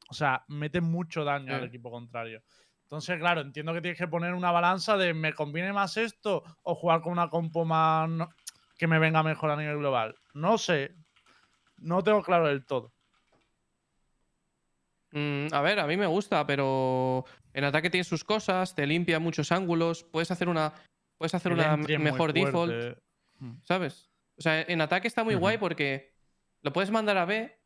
O sea, mete mucho daño al equipo contrario. Entonces, claro, entiendo que tienes que poner una balanza de ¿me conviene más esto o jugar con una compo más que me venga mejor a nivel global? No sé. No tengo claro del todo. Mm, a ver, a mí me gusta, pero en ataque tiene sus cosas, te limpia muchos ángulos, puedes hacer una, puedes hacer El una mejor default. Mm. ¿sabes? O sea, en ataque está muy guay porque lo puedes mandar a B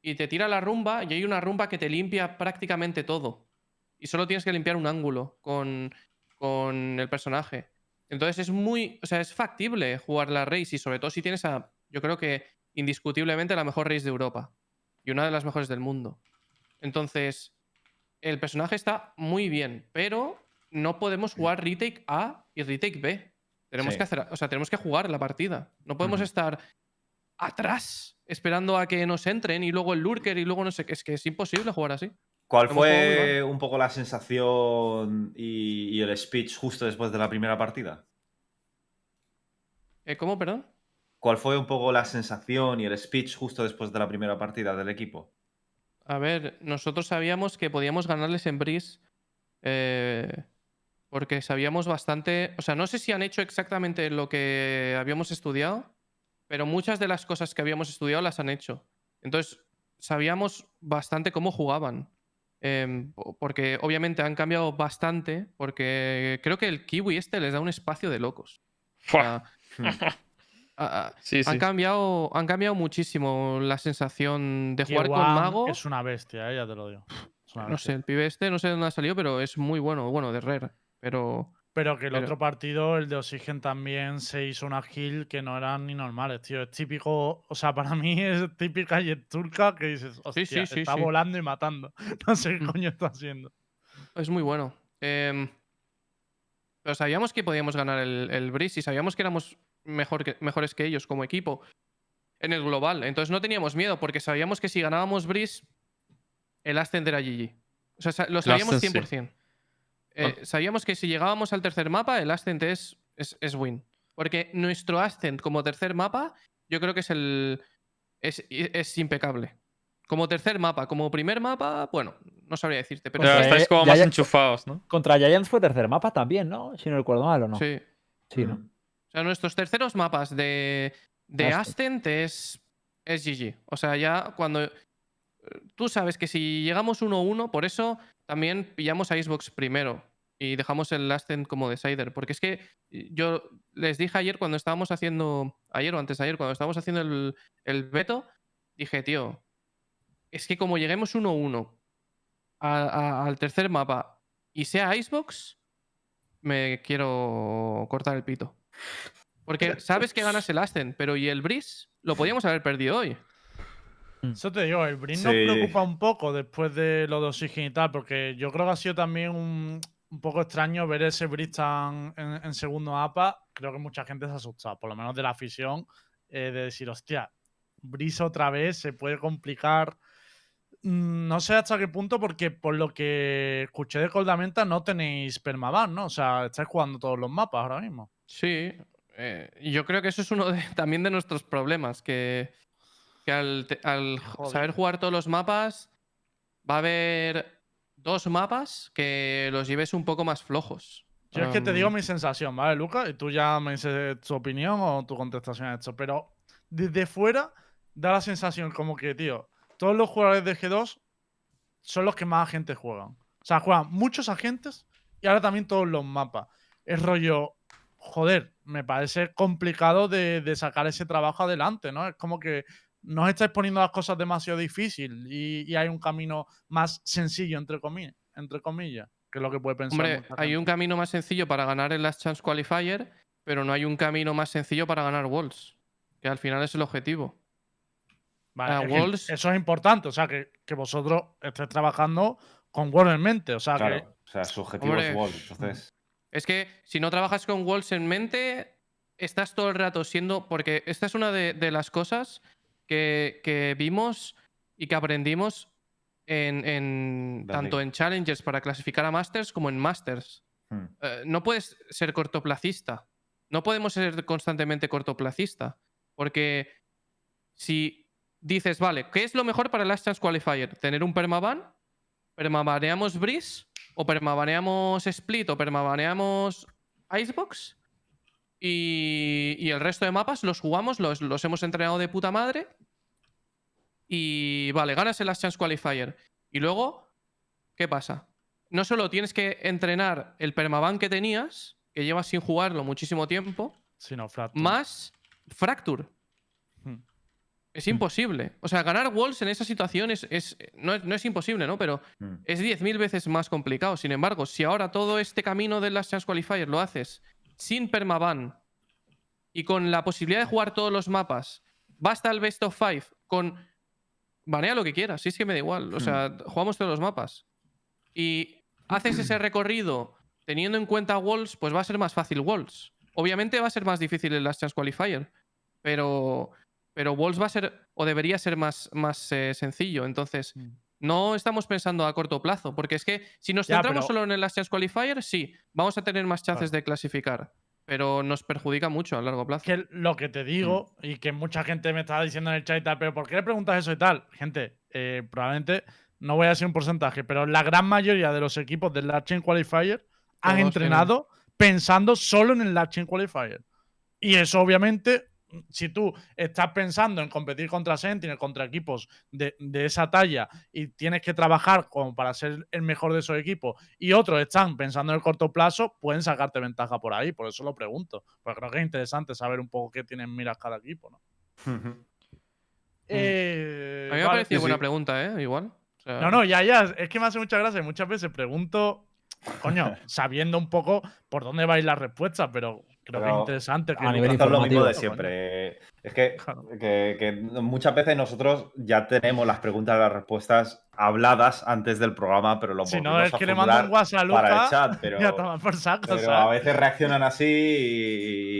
y te tira la rumba y hay una rumba que te limpia prácticamente todo. Y solo tienes que limpiar un ángulo con, con el personaje. Entonces es muy, o sea, es factible jugar la race y sobre todo si tienes a, yo creo que indiscutiblemente la mejor race de Europa y una de las mejores del mundo. Entonces, el personaje está muy bien, pero no podemos jugar retake A y retake B. Tenemos Sí. que hacer, o sea, tenemos que jugar la partida. No podemos estar atrás esperando a que nos entren y luego el lurker y luego no sé qué. Es que es imposible jugar así. ¿Cuál Hemos fue un poco la sensación y, y el speech justo después de la primera partida? Eh, ¿Cómo, perdón? ¿Cuál fue un poco la sensación y el speech justo después de la primera partida del equipo? A ver, nosotros sabíamos que podíamos ganarles en Breeze eh, porque sabíamos bastante, o sea, no sé si han hecho exactamente lo que habíamos estudiado, pero muchas de las cosas que habíamos estudiado las han hecho. Entonces, sabíamos bastante cómo jugaban. Em, po- porque obviamente han cambiado bastante, porque creo que el kiwi este les da un espacio de locos. Fua. sí. han, cambiado, han cambiado muchísimo la sensación de jugar con Mago. Es una bestia, eh, ya te lo digo. No sé, el pibe este no sé de dónde ha salido, pero es muy bueno. Bueno, de Rare. Pero. Pero que el Pero- otro partido, el de Oxygen, también se hizo una kill que no eran ni normales, tío. Es típico, o sea, para mí es típica jet turca que dices, hostia, sí, sí, está sí. volando y matando. No sé qué Mm. coño está haciendo. Es muy bueno. Em, pero sabíamos que podíamos ganar el, el Breeze y sabíamos que éramos mejor que- mejores que ellos como equipo en el global. Entonces no teníamos miedo porque sabíamos que si ganábamos Breeze, el Ascend era GG. O sea, lo sabíamos Ascend, sí. 100%. Eh, sabíamos que si llegábamos al tercer mapa, el Ascent es, es, es win. Porque nuestro Ascent como tercer mapa, yo creo que es el. Es, es impecable. Como tercer mapa, como primer mapa, bueno, no sabría decirte, pero sí, estáis como más enchufados, ¿no? Contra Giants fue tercer mapa también, ¿no? Si no recuerdo mal o no. sí. Sí, ¿no? O sea, nuestros terceros mapas de, de Ascent. Ascent es, es GG. O sea, ya cuando. eh, Tú sabes que si llegamos 1-1, por eso también pillamos a Xbox primero y dejamos el Ascent como decider. Porque es que yo les dije ayer cuando estábamos haciendo. Ayer o antes de ayer, cuando estábamos haciendo el, el veto, dije, tío, es que como lleguemos 1-1 a- a- al tercer mapa y sea Xbox, me quiero cortar el pito. Porque sabes que ganas el Ascent, pero ¿y el Breeze? Lo podíamos haber perdido hoy. Eso te digo, el Brin nos Sí. preocupa un poco después de lo de Oxygen y tal, porque yo creo que ha sido también un, un poco extraño ver ese Bridge tan en, en segundo APA. Creo que mucha gente se ha asustado, por lo menos de la afición, eh, de decir, hostia, Breeze otra vez se puede complicar. Mm, No sé hasta qué punto, porque por lo que escuché de Coldamenta no tenéis permaban, ¿no? O sea, estáis jugando todos los mapas ahora mismo. Sí. eh, y yo creo que eso es uno de- también de nuestros problemas, que, que al, saber jugar todos los mapas, va a haber dos mapas que los lleves un poco más flojos. Yo es que te digo Am, mi sensación, ¿vale, Lucas? Y tú ya me dices tu opinión o tu contestación a esto. Pero desde fuera da la sensación como que, tío, todos los jugadores de G2 son los que más agentes juegan. O sea, juegan muchos agentes y ahora también todos los mapas. Es rollo, joder, me parece complicado de, de sacar ese trabajo adelante, ¿no? Es como que no os estáis poniendo las cosas demasiado difíciles y, y hay un camino más sencillo, entre comillas, entre comillas, que es lo que puede pensar. Hombre, hay gente. un camino más sencillo para ganar el Last Chance Qualifier, pero no hay un camino más sencillo para ganar Worlds, que al final es el objetivo. Vale, Ah, que Eso es importante, o sea, que, que vosotros estéis trabajando con World en mente. O sea, que Claro. O sea, su objetivo Hombre. es World. Entonces. Es que si no trabajas con walls en mente, estás todo el rato siendo. Porque esta es una de, de las cosas que, que vimos y que aprendimos en, tanto en Challengers para clasificar a Masters como en Masters. hmm. Eh, no puedes ser cortoplacista. No podemos ser constantemente cortoplacista. Porque si dices, vale, ¿qué es lo mejor para el Last Chance Qualifier? ¿Tener un permaban? ¿Permabaneamos Breeze? ¿O permabaneamos Split? ¿O permabaneamos Icebox? Y, y el resto de mapas los jugamos, los, los hemos entrenado de puta madre. Y vale, ganas el Last Chance Qualifier. Y luego, ¿qué pasa? No solo tienes que entrenar el permaban que tenías, que llevas sin jugarlo muchísimo tiempo, si no, Fracture. más Fracture. Hmm. Es imposible. O sea, ganar Walls en esa situación es, es- no, es, no es imposible, ¿no? Pero Hmm. es 10.000 veces más complicado. Sin embargo, si ahora todo este camino del Last Chance Qualifier lo haces sin permaban y con la posibilidad de jugar todos los mapas, basta el Best of Five con. Banea lo que quieras, si es que me da igual. O sea, jugamos todos los mapas. Y haces ese recorrido teniendo en cuenta Walls, pues va a ser más fácil Walls. Obviamente va a ser más difícil el Last Chance Qualifier, pero, pero Walls va a ser, o debería ser más, más eh, sencillo. Entonces, Mm. No estamos pensando a corto plazo, porque es que si nos Ya, centramos pero- solo en el Last Chance Qualifier, sí, vamos a tener más chances Claro. de clasificar, pero nos perjudica mucho a largo plazo. que lo que te digo, y que mucha gente me estaba diciendo en el chat y tal, pero ¿por qué le preguntas eso y tal? Gente, eh, probablemente no voy a decir un porcentaje, pero la gran mayoría de los equipos del Last Chain Qualifier han Todos entrenado pensando solo en el Last Chain Qualifier. Y eso, obviamente, si tú estás pensando en competir contra Sentinel, contra equipos de, de esa talla, y tienes que trabajar como para ser el mejor de esos equipos, y otros están pensando en el corto plazo, pueden sacarte ventaja por ahí. Por eso lo pregunto. Porque creo que es interesante saber un poco qué tienen en miras cada equipo, ¿no? Eh, a mí me ha vale. parecido sí, buena sí. pregunta, ¿eh? Igual. O sea, No, no, ya, ya. Es que me hace mucha gracia. Muchas veces pregunto, coño, sabiendo un poco por dónde va a ir la respuesta, pero creo que es interesante. Que a nivel lo mismo de siempre. Es que, Claro. que- que muchas veces nosotros ya tenemos las preguntas y las respuestas habladas antes del programa, pero lo Si no, es a que le mando un WhatsApp a para el Luca chat, pero, y a tomar por saco, pero a veces reaccionan así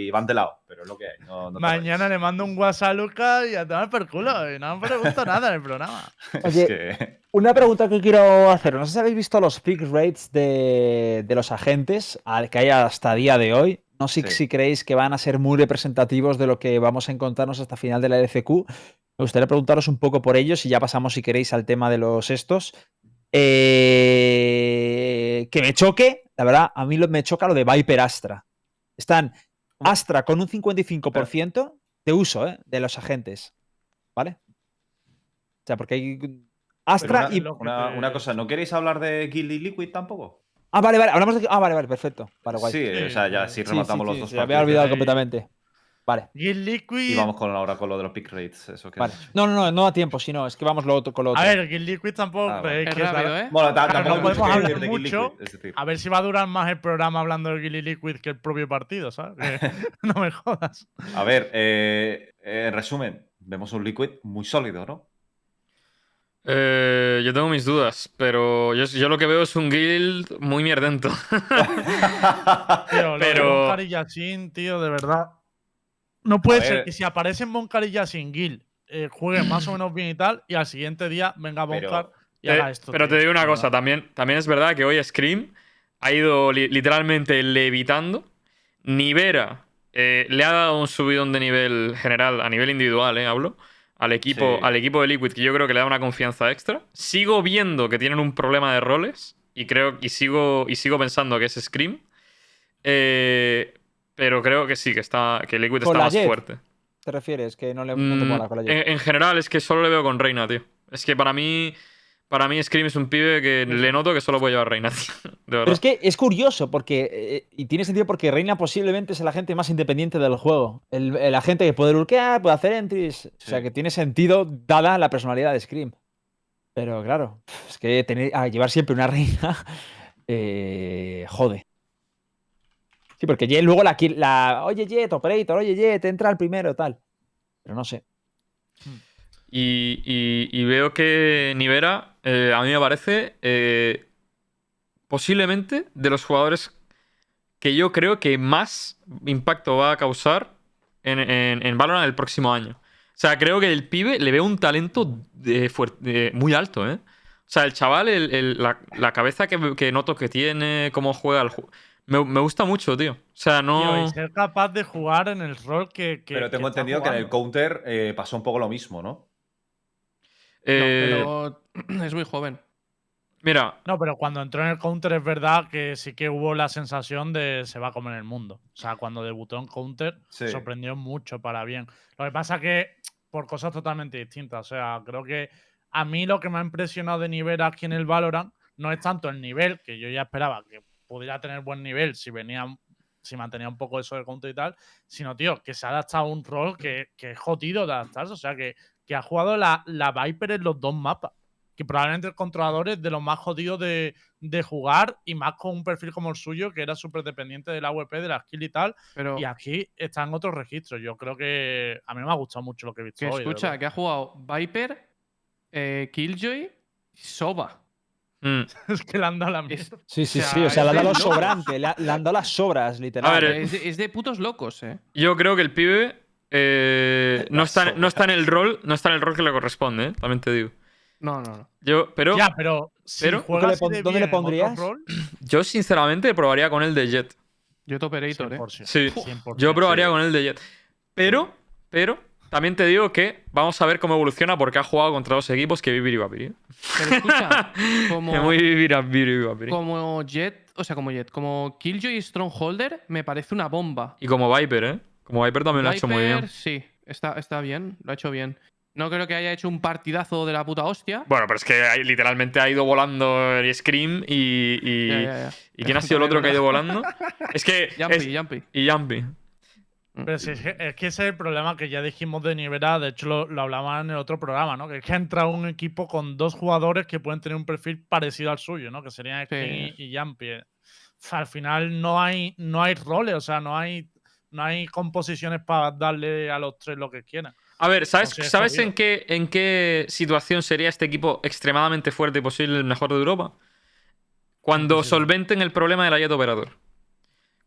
y van de lado, pero es lo que hay. no- no te Mañana le mando un WhatsApp a Luca y a tomar por culo. Y no me pregunto nada en el programa. rayes. Oye, Es que- Una pregunta que quiero hacer. No sé si habéis visto los pick rates de, de los agentes al que hay hasta día de hoy. No sé Sí. si creéis que van a ser muy representativos de lo que vamos a encontrarnos hasta final de la LCQ. Me gustaría preguntaros un poco por ellos y ya pasamos, si queréis, al tema de los estos. Eh, que me choque, la verdad, a mí me choca lo de Viper Astra. Están Astra con un 55% de uso ¿eh? de los agentes. ¿Vale? O sea, porque hay Astra una, y. una- una cosa, ¿no queréis hablar de Guilty Liquid tampoco? Ah, vale, vale. Hablamos de. Ah, vale, vale, perfecto. Vale, guay. Sí, o sea, ya Sí, si Sí, rematamos sí, los sí, dos se me había partidos olvidado completamente. Vale, Guild Liquid. y vamos con ahora con lo de los pick rates, eso que vale. No, no, no, no da tiempo, si no, es que vamos lo otro, con lo otro. A ver, Guild Liquid tampoco Ah, creéis Es que es rápido, ¿eh? Bueno, Claro, tampoco no podemos hablar de mucho. Liquid. A ver si va a durar más el programa hablando de Guild Liquid que el propio partido, ¿sabes? No me jodas. A ver, eh, en resumen, vemos un Liquid muy sólido, ¿no? Eh, yo tengo mis dudas, pero yo, yo lo que veo es un guild muy mierdento. Tío, Pero- y Yassin, tío, de verdad. No puede ser que si aparecen Monkar y Yassin Guild eh, jueguen más o menos bien y tal, y al siguiente día venga Pero- Monkar y haga esto. pero tío, te digo una cosa, también, también es verdad que hoy Scream ha ido li- literalmente levitando. Nivera eh, le ha dado un subidón de nivel general, a nivel individual, eh, hablo, al equipo, Sí. al equipo de Liquid, que yo creo que le da una confianza extra. Sigo viendo que tienen un problema de roles y creo y sigo, y sigo pensando que es Scream. Eh, pero creo que sí, que está que Liquid Con está la más Jet. fuerte. ¿Te refieres? Que no le no te Mm, mola con la Jet. en, en general, es que solo le veo con Reina, tío. Es que para mí, para mí Scream es un pibe que le noto que solo puede llevar Reina, tío. De Pero verdad. es que es curioso, porque. eh, y tiene sentido porque Reina posiblemente es el agente más independiente del juego. El, el agente que puede lurkear, puede hacer entries. O sea que tiene sentido dada la personalidad de Scream. Pero claro, es que tener, a llevar siempre una reina. eh, jode. Sí, porque Jet luego la, qui- la. Oye, Jet, Operator, oye, Jet, entra al primero, tal. Pero no sé. Y, y- y veo que Nivera eh, a mí me parece eh, posiblemente de los jugadores que yo creo que más impacto va a causar en, en, en Valorant el próximo año. O sea, creo que el pibe le veo un talento de fuer- de- muy alto, ¿eh? O sea, el chaval, el- el- la, la cabeza que, que noto que tiene, cómo juega el juego. Me, me gusta mucho, tío. O sea, Tío, no. y ser capaz de jugar en el rol que. que- Pero tengo que está entendido que en el counter eh, pasó un poco lo mismo, ¿no? Eh, No, pero es muy joven. Mira, No, pero cuando entró en el counter es verdad que sí que hubo la sensación de se va a comer el mundo. O sea, cuando debutó en counter Sí. sorprendió mucho para bien. Lo que pasa que por cosas totalmente distintas. O sea, creo que a mí lo que me ha impresionado de nivel aquí en el Valorant no es tanto el nivel, que yo ya esperaba que pudiera tener buen nivel si venía, si mantenía un poco eso de counter y tal, sino, tío, que se ha adaptado a un rol que, que es jodido de adaptarse. O sea, que, que ha jugado la, la Viper en los dos mapas. Que probablemente el controlador es de los más jodidos de, de jugar y más con un perfil como el suyo, que era súper dependiente del AWP, de la skill y tal. Pero Y aquí están otros registros. Yo creo que a mí me ha gustado mucho lo que he visto que hoy. escucha, que ha jugado Viper, eh, Killjoy y Soba. mm, es que le han dado la mierda. Sí, sí, O sea, sí. O sea, le han dado lo sobrante, le, ha- le han dado las sobras, literal. A ver, Es de, es de putos locos, eh. yo creo que el pibe eh, no, está, no está en el rol, no está en el rol que le corresponde, ¿eh? también te digo. No, no, no. Yo, pero ya, pero, si pero- juegas ¿Dónde le así pon- de dónde le pondrías? rol, yo sinceramente probaría con el de Jet. Yo operator, eh. 100%, Sí, 100%. yo probaría sí. con el de Jet. Pero, pero, también te digo que vamos a ver cómo evoluciona porque ha jugado contra dos equipos que vivir y Vapiri. Pero escucha, como, Que muy vivir y Vapiri. como Jet, o sea, como Jet, como Killjoy y Strongholder, me parece una bomba. Y como Viper, ¿eh? Como Viper también lo ha hecho muy Viper, bien. Sí, está, está bien, lo ha hecho bien. No creo que haya hecho un partidazo de la puta hostia. Bueno, pero es que hay- literalmente ha ido volando el Scream y. y, Ya, ya, ya. ¿y quién ha sido el otro que ha ido volando? es que. Jumpy, es- Jumpy. y Jumpy. Pero sí, es que es que ese es el problema que ya dijimos de Nivera, de hecho lo, lo hablaban en el otro programa, ¿no? Que es que ha entrado un equipo con dos jugadores que pueden tener un perfil parecido al suyo, ¿no? Que serían Sí. Skin y, y Jumpy. O sea, al final no hay, no hay roles, o sea, no hay, no hay composiciones para darle a los tres lo que quieran. A ver, ¿sabes, ¿sabes en, qué, en qué situación sería este equipo extremadamente fuerte y posible el mejor de Europa? Cuando solventen el problema de la Jet Operator.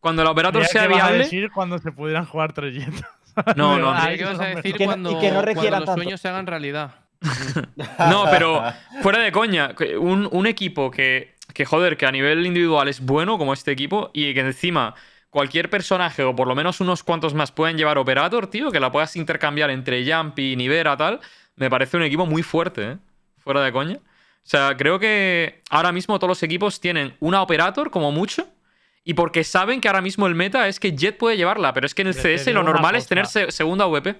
Cuando el Operator Creía sea que ibas a viable. decir cuando se pudieran jugar tres jetas. No, no, Ahí ¿Qué vas son a decir que no- y cuando, que no cuando requiera los tanto. sueños se hagan realidad? No, pero fuera de coña, que un, un equipo que, que, joder, que a nivel individual es bueno como este equipo y que encima cualquier personaje o por lo menos unos cuantos más pueden llevar Operator, tío, que la puedas intercambiar entre Jumpy, Nivera, tal, me parece un equipo muy fuerte, ¿eh? Fuera de coña. O sea, creo que ahora mismo todos los equipos tienen una Operator como mucho y porque saben que ahora mismo el meta es que Jet puede llevarla, pero es que en el CS lo normal es tener se- segunda VP.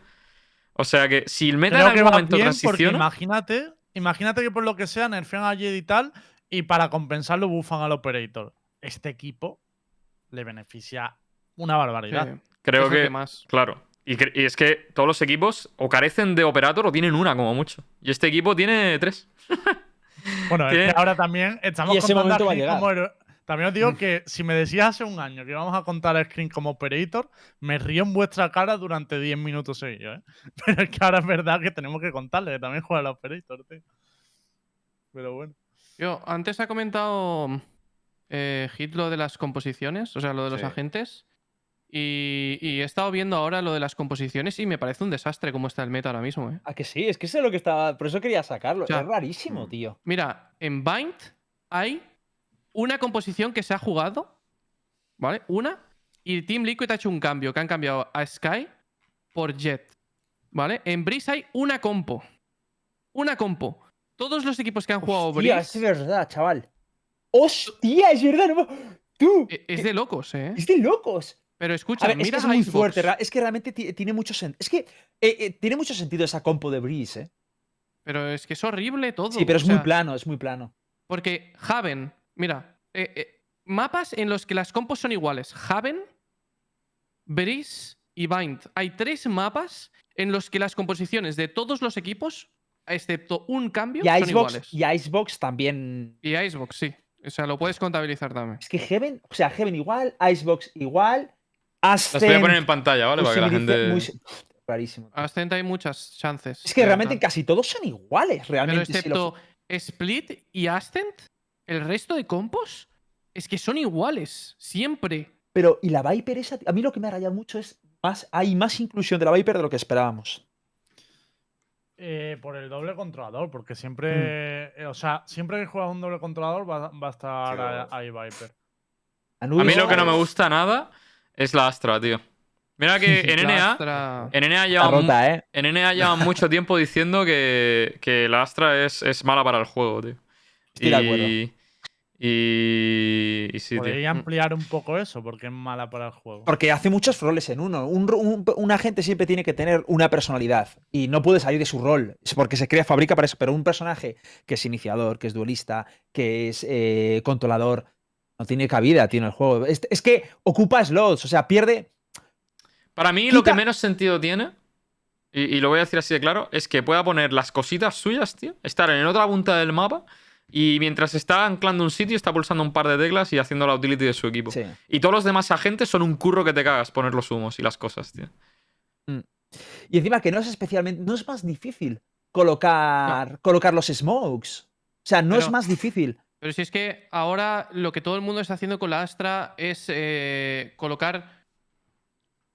O sea que si el meta Creo en que algún momento transiciona... imagínate, imagínate que por lo que sea nerfean a Jed y tal y para compensarlo bufan al Operator. Este equipo le beneficia una barbaridad. Sí, Creo que, más. claro. Y, es que todos los equipos o carecen de operator o tienen una como mucho. Y este equipo tiene tres. Bueno, es que ahora también estamos Y ese contando momento va a llegar. como También os digo que si me decías hace un año que íbamos a contar a Screen como Operator, me río en vuestra cara durante 10 minutos seguidos, ¿eh? Pero es que ahora es verdad que tenemos que contarle que también juega el Operator, tío. Pero bueno. Yo, antes ha comentado eh, Hit lo de las composiciones, o sea, lo de los Sí. agentes. Y, y he estado viendo ahora lo de las composiciones y me parece un desastre cómo está el meta ahora mismo. ¿eh? ¿A que sí? Es que eso es lo que estaba. Por eso quería sacarlo. O sea, es rarísimo, mm. tío. Mira, en Bind hay una composición que se ha jugado, ¿vale? Una, y Team Liquid ha hecho un cambio, que han cambiado a Sky por Jet, ¿vale? En Breeze hay una compo. Una compo. Todos los equipos que han jugado Hostia, Breeze es verdad, chaval. ¡Hostia! Es verdad. no- Tú. e- es de locos, ¿eh? Es de locos. Pero escucha, A ver, es que mira es muy fuerte. Es que realmente ti- tiene mucho sentido. Es que eh, eh, tiene mucho sentido esa compo de Breeze, ¿eh? Pero es que es horrible todo. Sí, pero o es muy plano, es muy plano. Porque Haven, mira, eh, mapas en los que las compos son iguales. Haven, Breeze y Bind. Hay tres mapas en los que las composiciones de todos los equipos, excepto un cambio, Y son iguales. y Icebox también. Y Icebox, sí. O sea, lo puedes contabilizar también. Es que Heaven, o sea, Heaven igual, Icebox igual, Las voy a poner en Ascent, pantalla, ¿vale? Para que la gente. muy tío. Ascent hay muchas chances. Es que realmente casi todos son iguales, Pero realmente. si lo- excepto Split y Ascent, el resto de compos, es que son iguales, siempre. Pero, ¿y la Viper esa? A mí lo que me ha rayado mucho es más, hay más inclusión de la Viper de lo que esperábamos. Eh, por el doble controlador, porque siempre, Mm. eh, o sea, siempre que juegas un doble controlador va, va a estar Sí, ahí- Viper. A mí lo que no me gusta nada es la Astra, tío. Mira que en NA, Astra- en NA mu- rota, ¿eh? en NA llevan mucho tiempo diciendo que, que la Astra es, es mala para el juego, tío. Estoy de acuerdo. Y, y, sí, tío. Podría ampliar un poco eso, porque es mala para el juego. Porque hace muchos roles en uno. Un, un- un agente siempre tiene que tener una personalidad y no puede salir de su rol. Porque se crea, fabrica para eso. Pero un personaje que es iniciador, que es duelista, que es eh, controlador, no tiene cabida, en el juego. Es, es que ocupa slots, o sea, pierde. Para mí lo que menos sentido tiene, y, y lo voy a decir así de claro, es que pueda poner las cositas suyas, tío, estar en otra punta del mapa y mientras está anclando un sitio está pulsando un par de teclas y haciendo la utility de su equipo. Sí. Y todos los demás agentes son un curro que te cagas poner los humos y las cosas, tío. Y encima que no es especialmente. No es más difícil colocar, colocar los smokes. O sea, no es más difícil. Pero si es que ahora lo que todo el mundo está haciendo con la Astra es eh, colocar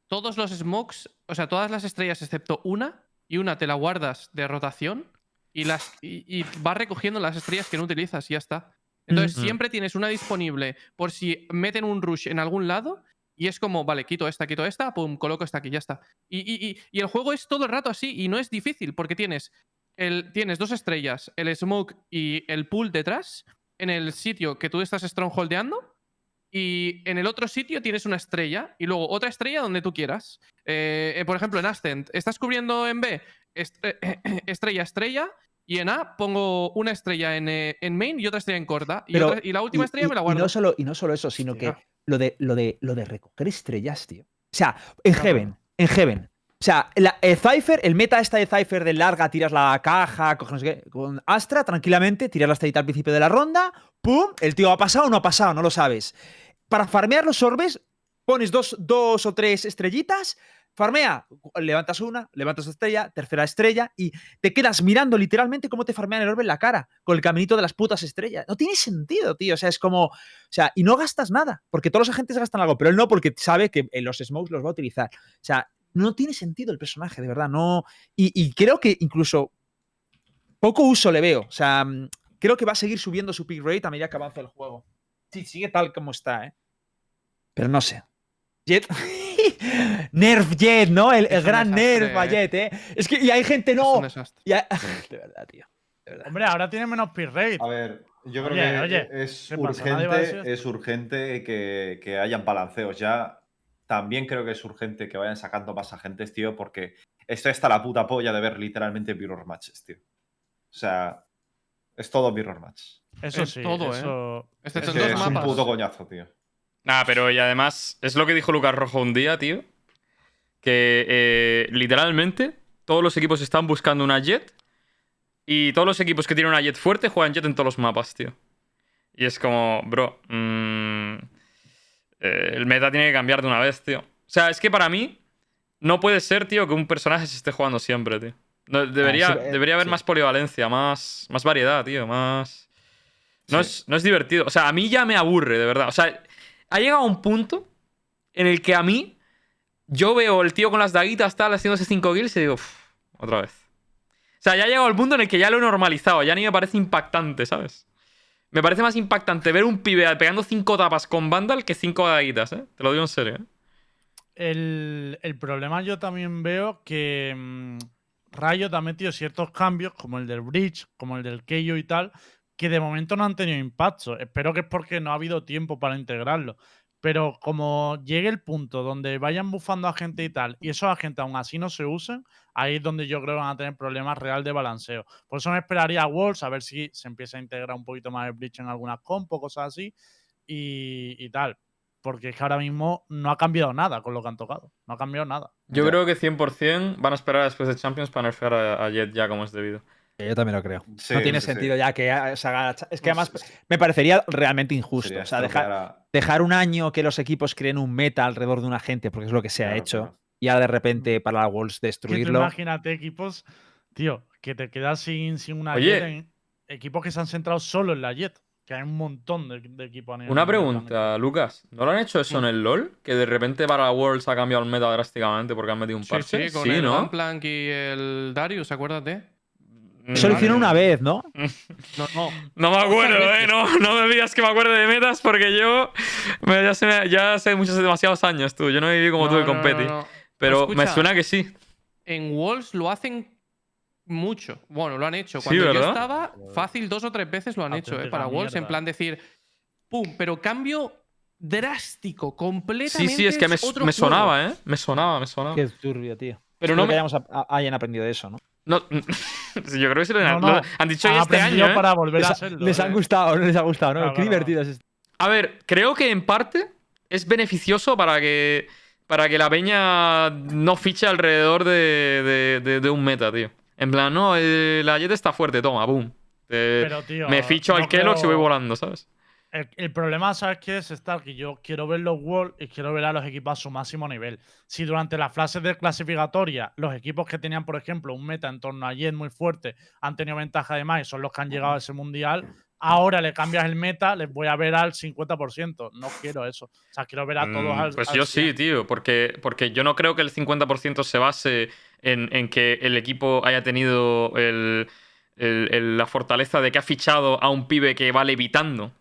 todos los smokes, o sea, todas las estrellas excepto una, y una te la guardas de rotación y, las, y, y vas recogiendo las estrellas que no utilizas y ya está. Entonces Mm. siempre tienes una disponible por si meten un rush en algún lado y es como, vale, quito esta, quito esta, pum, coloco esta aquí, ya está. Y, y- y- y el juego es todo el rato así y no es difícil porque tienes, el, tienes dos estrellas, el smoke y el pool detrás en el sitio que tú estás strongholdeando y en el otro sitio tienes una estrella y luego otra estrella donde tú quieras. Eh, eh, por ejemplo, en Ascent, estás cubriendo en B estre- estrella, estrella y en A pongo una estrella en, eh, en main y otra estrella en corta y, Pero- otra- y la última Y- estrella y- me la y guardo. no, solo, y no solo eso, sino que lo de, lo, de, lo de recoger estrellas, tío. O sea, en Claro. Heaven, en Heaven. O sea, la- el Cypher, el meta esta de Cypher de larga, tiras la caja, coges no sé qué, con Astra, tranquilamente, tiras la estrellita al principio de la ronda, ¡pum! El tío ha pasado o no ha pasado, no lo sabes. Para farmear los orbes, pones dos, dos o tres estrellitas, farmea, levantas una, levantas estrella, tercera estrella, y te quedas mirando literalmente cómo te farmean el orbe en la cara, con el caminito de las putas estrellas. No tiene sentido, tío. O sea, es como. O sea, y no gastas nada, porque todos los agentes gastan algo, pero él no, porque sabe que en los smokes los va a utilizar. O sea, no tiene sentido el personaje, de verdad. No. Y, creo que incluso poco uso le veo. O sea, mm, creo que va a seguir subiendo su pick rate a medida que avance el juego. Sí, sigue tal como está, ¿eh? Pero no sé. Jet. Nerf Jet, ¿no? El, Es gran desastre, Nerf eh. Jet, ¿eh? Es que y hay gente, Es no. un desastre. hay- De verdad, tío. De verdad. Hombre, ahora tiene menos pick rate. A ver, yo creo Oye, que oye, es ¿qué pasa? ¿Nadie va a decir urgente, es urgente que, que hayan balanceos. Ya también creo que es urgente que vayan sacando más agentes, tío, porque esto está la puta polla de ver literalmente mirror matches, tío. O sea, es todo mirror match. Eso es sí, todo, ¿eh? Es, en que dos es un puto coñazo, tío. Nah, pero y además, es lo que dijo Lucas Rojo un día, tío. Que eh, literalmente todos los equipos están buscando una jet. Y todos los equipos que tienen una jet fuerte juegan jet en todos los mapas, tío. Y es como, bro. mm, eh, el meta tiene que cambiar de una vez, tío. O sea, es que para mí no puede ser, tío, que un personaje se esté jugando siempre, tío. No, debería, sí, eh, debería haber sí. más polivalencia, más, más variedad, tío, más. No, Sí. es, no es divertido. O sea, a mí ya me aburre, de verdad. O sea, ha llegado un punto en el que a mí yo veo el tío con las daguitas tal haciéndose 5 kills y digo, "Uf, otra vez. O sea, ya ha llegado el punto en el que ya lo he normalizado, ya ni me parece impactante, ¿sabes? Me parece más impactante ver un pibe pegando 5 tapas con Vandal que 5 daguitas, ¿eh? Te lo digo en serio, ¿eh? El, el problema yo también veo que mm, Riot ha metido ciertos cambios, como el del Bridge, como el del Keio y tal, que de momento no han tenido impacto. Espero que es porque no ha habido tiempo para integrarlo. Pero como llegue el punto donde vayan bufando a gente y tal, y esos agentes aún así no se usen, ahí es donde yo creo que van a tener problemas real de balanceo. Por eso me esperaría a Wolves a ver si se empieza a integrar un poquito más el Bridge en algunas compo, cosas así, y, y tal. Porque es que ahora mismo no ha cambiado nada con lo que han tocado. No ha cambiado nada. Yo Ya. creo que 100% van a esperar después de Champions para nerfear a, a Jet ya como es debido. Yo también lo creo. Sí, no tiene sí, sí. sentido ya que se haga. Es que además me parecería realmente injusto. sería o sea, dejar, estropear a- dejar un año que los equipos creen un meta alrededor de un agente, porque es lo que se ha hecho, claro. y ahora de repente para la Wolves destruirlo. imagínate equipos, tío, que te quedas sin, sin una Oye, jet en- equipos que se han centrado solo en la Jet. Que hay un montón de, de equipos a nivel Una pregunta, Lucas. ¿No lo han hecho eso en el LoL? Que de repente para Worlds ha cambiado el meta drásticamente porque han metido un Sí, parche. sí, con el ¿no? Gunplank y el Darius, acuérdate. Eso lo Mm, hicieron una vez, ¿no? No, no. No me acuerdo, eh. No, no me digas que me acuerde de metas porque yo me- ya, sé, ya sé muchos demasiados años, tú. Yo no viví como tú No, de no, no, competi. no. Pero me suena que sí. En Walls lo hacen mucho. Bueno, lo han hecho. Sí, Cuando yo ¿verdad? estaba, fácil dos o tres veces lo han hecho, ¿eh? Para Walls, en plan decir, pum, pero cambio drástico, Sí, completamente. sí, es que me, me sonaba, ¿eh? Me sonaba, me sonaba. Qué turbio, tío. Pero Espero no que me. hayamos hayan aprendido de eso, ¿no? No, yo creo que sí lo, No, lo no, han dicho este año, ¿eh? para volver Les, a ha- hacerlo. les eh. han gustado, no les ha gustado, ¿no? Claro, Qué claro. divertido es esto. A ver, creo que en parte es beneficioso para que para que la peña no fiche alrededor de, de- de- de un meta, tío. En plan, no, eh, la Jet está fuerte, toma, boom. Te- Pero, tío, me ficho no al Kelox y voy volando, ¿sabes? El, el problema, ¿sabes qué es? Star, que yo quiero ver los Worlds y quiero ver a los equipos a su máximo nivel. Si durante las fases de clasificatoria los equipos que tenían, por ejemplo, un meta en torno a Jet muy fuerte han tenido ventaja de más y son los que han llegado a ese mundial, ahora le cambias el meta, les voy a ver al 50%. No quiero eso. O sea, quiero ver a todos Mm, al Pues al yo sí, 100. tío, porque, porque yo no creo que el 50% se base en, en que el equipo haya tenido el- el- el- la fortaleza de que ha fichado a un pibe que va levitando.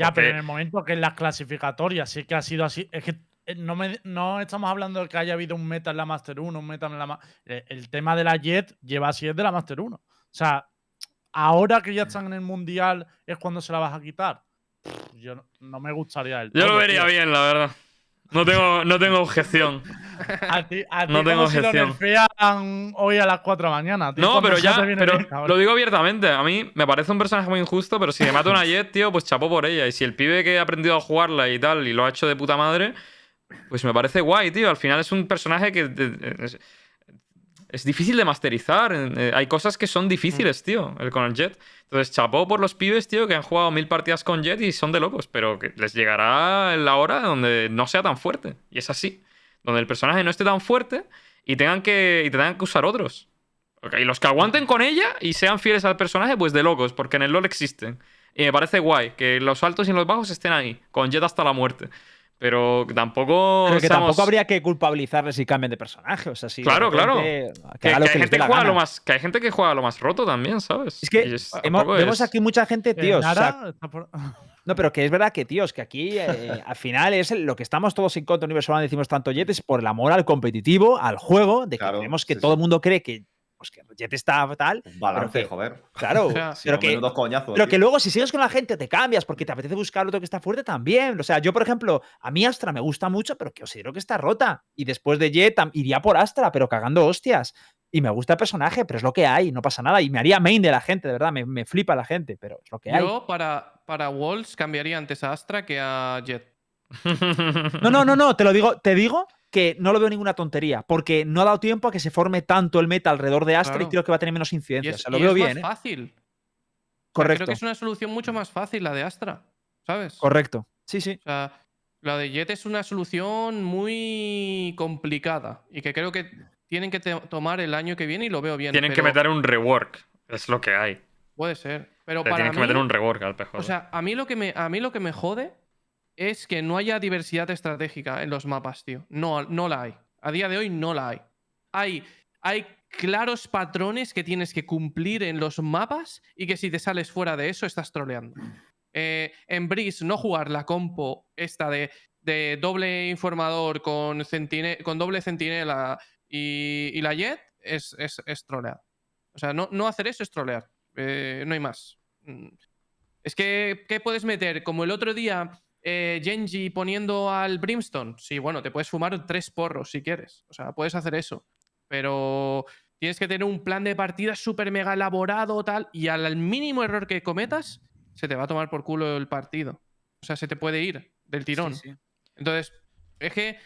Ya, Porque- pero en el momento que en las clasificatorias sí que ha sido así, es que eh, no, me- no estamos hablando de que haya habido un meta en la Master 1, un meta en la eh, El tema de la Jet lleva así desde la Master 1. O sea, ahora que ya están en el Mundial es cuando se la vas a quitar. Yo no, no me gustaría el Yo lo vería bien, la verdad. No tengo, no tengo objeción. A ti, a ti No tengo si objeción. hoy a las 4 de la mañana. tío, No, pero ya pero bien, lo digo abiertamente. A mí me parece un personaje muy injusto, pero si me mata una Jet, tío, pues chapó por ella. Y si el pibe que ha aprendido a jugarla y tal, y lo ha hecho de puta madre, pues me parece guay, tío. Al final es un personaje que es, es difícil de masterizar. Eh, Hay cosas que son difíciles, tío, el con el Jet. Entonces, chapó por los pibes, tío, que han jugado mil partidas con Jet y son de locos, pero que les llegará la hora donde no sea tan fuerte. Y es así. Donde el personaje no esté tan fuerte y tengan que, y tengan que usar otros. Y los que aguanten con ella y sean fieles al personaje, pues de locos, porque en el LoL existen. Y me parece guay que los altos y los bajos estén ahí, con Jet hasta la muerte. Pero tampoco. Pero que tampoco habría que culpabilizarles si cambian de personaje. O sea, si de Claro, claro. repente, Que, hay que gente juega lo más, que hay gente que juega lo más roto también, ¿sabes? Es que es- hemos- vemos es- aquí mucha gente, Que tíos. o sea, Nara está por- No, pero que es verdad que, tíos, que aquí eh, al final es lo que estamos todos en contra Universal One, decimos tanto Jet, es por el amor al competitivo, al juego, de que Claro, queremos que sí, todo sí. el mundo cree que, pues, que Jet está tal. Un balance, Pero que- joder. Claro, O sea, Sí, pero, que, coñazos, pero que luego si sigues con la gente te cambias porque te apetece buscar otro que está fuerte también. O sea, yo, por ejemplo, a mí Astra me gusta mucho, pero que considero que está rota. Y después de Jet iría por Astra, pero cagando hostias. Y me gusta el personaje, pero es lo que hay, no pasa nada. Y me haría main de la gente, de verdad, me, me flipa la gente, pero es lo que hay. Yo para, para Walls cambiaría antes a Astra que a Jet. No, no, no, no, te lo digo, te digo que no lo veo ninguna tontería, porque no ha dado tiempo a que se forme tanto el meta alrededor de Astra y creo que va a tener menos incidencia. es, o sea, lo y veo es bien, más ¿eh? fácil. O sea, Correcto, creo que es una solución mucho más fácil la de Astra, ¿sabes? correcto. Sí, sí. O sea, la de Jet es una solución muy complicada y que creo que tienen que tomar el año que viene y lo veo bien. Tienen que meter un rework. Es lo que hay. Puede ser. Pero Le para tienen que meter un rework al PJ. o sea, a mí, lo que me, a mí lo que me jode es que no haya diversidad estratégica en los mapas, tío. No, no la hay. A día de hoy no la hay. Hay, hay claros patrones que tienes que cumplir en los mapas y que si te sales fuera de eso estás troleando. Eh, en Breeze, no jugar la compo esta de, de doble informador con, centine- con doble centinela y, y la jet es, es, trolear. O sea, no, no hacer eso es trolear. Eh, no hay más. Mm. Es que, ¿qué puedes meter? Como el otro día, eh, Genji poniendo al Brimstone. Sí, bueno, te puedes fumar tres porros si quieres. O sea, puedes hacer eso. Pero tienes que tener un plan de partida súper mega elaborado, tal. Y al mínimo error que cometas, se te va a tomar por culo el partido. O sea, se te puede ir del tirón. Sí, sí. Entonces, es que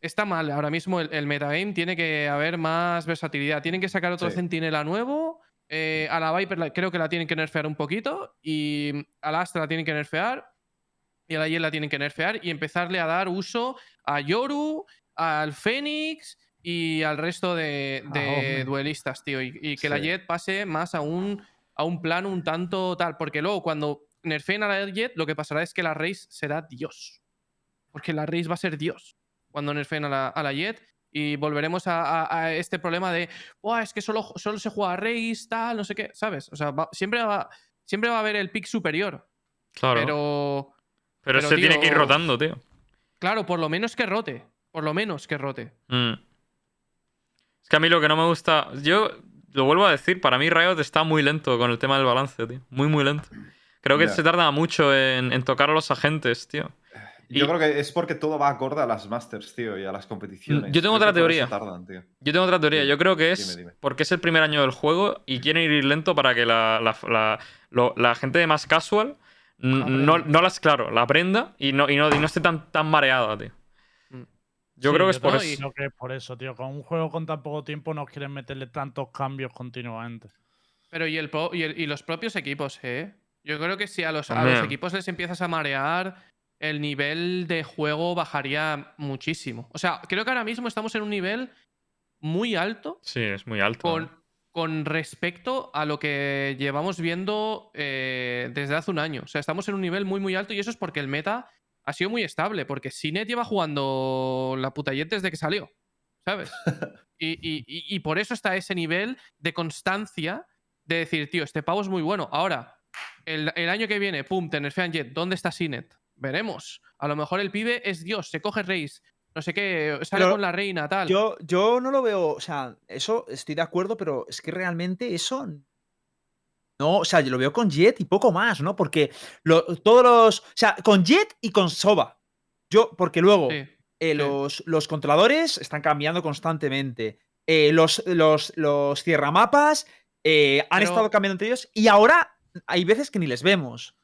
está mal ahora mismo el, el metagame. Tiene que haber más versatilidad. Tienen que sacar otro Sí. centinela nuevo. eh, a la Viper la- creo que la tienen que nerfear un poquito. Y a la Astra la tienen que nerfear. Y a la Jet la tienen que nerfear. Y empezarle a dar uso a Yoru, al Fénix y al resto de, Ah, de duelistas, tío. Y, y que la. Jet pase más a un a un plano un tanto tal. Porque luego, cuando nerfeen a la Jet, lo que pasará es que la Race será Dios. Porque la Race va a ser Dios cuando nerfeen a la, a la Jet. Y volveremos a, a- a este problema de, "Buah, es que solo, solo se juega Race, tal, no sé qué, ¿sabes? O sea, va- siempre, va, siempre va a haber el pick superior. Claro. Pero, Pero, pero, se tiene que ir rotando, tío. claro, por lo menos que rote. Por lo menos que rote. Mm. Es que a mí lo que no me gusta. Yo lo vuelvo a decir, para mí Riot está muy lento con el tema del balance, tío. Muy, muy lento. Creo que se tarda mucho en, en tocar a los agentes, tío. Yo Y- creo que es porque todo va acorde a las Masters, tío, y a las competiciones. Yo tengo otra teoría. tardan, tío. Yo tengo otra teoría. Yo creo que es dime, dime. porque es el primer año del juego y quieren ir lento para que la, la, la- lo- la gente de más casual no, Aprenda. no las, claro, la aprenda y no, y no, y no esté tan, tan mareada, tío. Mm. Yo Sí, creo que es por eso. Creo que es por eso, tío. Con un juego con tan poco tiempo no quieren meterle tantos cambios continuamente. Pero y, el y, el- y los propios equipos, ¿eh? Yo creo que si a los, a los equipos les empiezas a marear, el nivel de juego bajaría muchísimo. O sea, creo que ahora mismo estamos en un nivel muy alto Sí, es muy alto. con, ¿no? Con respecto a lo que llevamos viendo eh, desde hace un año. O sea, estamos en un nivel muy, muy alto y eso es porque el meta ha sido muy estable. Porque Sinet lleva jugando la puta Jet desde que salió. ¿Sabes? Y, y- y- por eso está ese nivel de constancia de decir, tío, este pavo es muy bueno. Ahora, el, el año que viene, pum, te nerfean Jet. ¿Dónde está Sinet? Veremos. A lo mejor el pibe es Dios, se coge Reis, no sé qué, sale Pero con la reina, tal. Yo, yo no lo veo, o sea, eso estoy de acuerdo, pero es que realmente eso. No, o sea, yo lo veo con Jet y poco más, ¿no? Porque lo- todos los. O sea, con Jet y con Soba. Yo, porque luego Sí. eh, los, los controladores están cambiando constantemente. Eh, los, los, los cierramapas eh, han Pero- estado cambiando entre ellos y ahora hay veces que ni les vemos.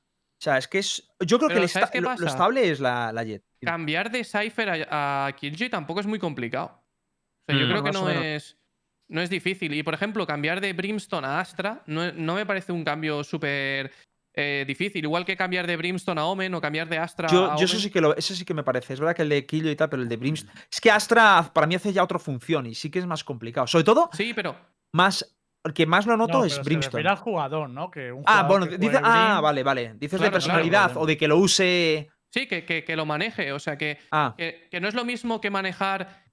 O sea, es que es. Yo creo que Pero el ¿sabes esta- qué lo, lo estable es la, la Jet. cambiar de Cypher a, a Killjoy tampoco es muy complicado. O sea, yo Mm. creo que no es, no es difícil. Y por ejemplo, cambiar de Brimstone a Astra no, no me parece un cambio súper eh, difícil. Igual que cambiar de Brimstone a Omen o cambiar de Astra Yo, a yo eso Omen. sí que lo, eso sí que me parece. Es verdad que el de Killo y tal, pero el de Brimstone. Es que Astra para mí hace ya otra función y sí que es más complicado. Sobre todo, Sí, pero más. El que más lo noto No, es pero se Brimstone. refiere al jugador, ¿no? Que un Ah, bueno, que dice, ah, Brim- vale, vale. Dices Claro, de claro, personalidad o de que lo use. sí, que, que- que lo maneje. O sea, que, Ah, que, que no es lo mismo que manejar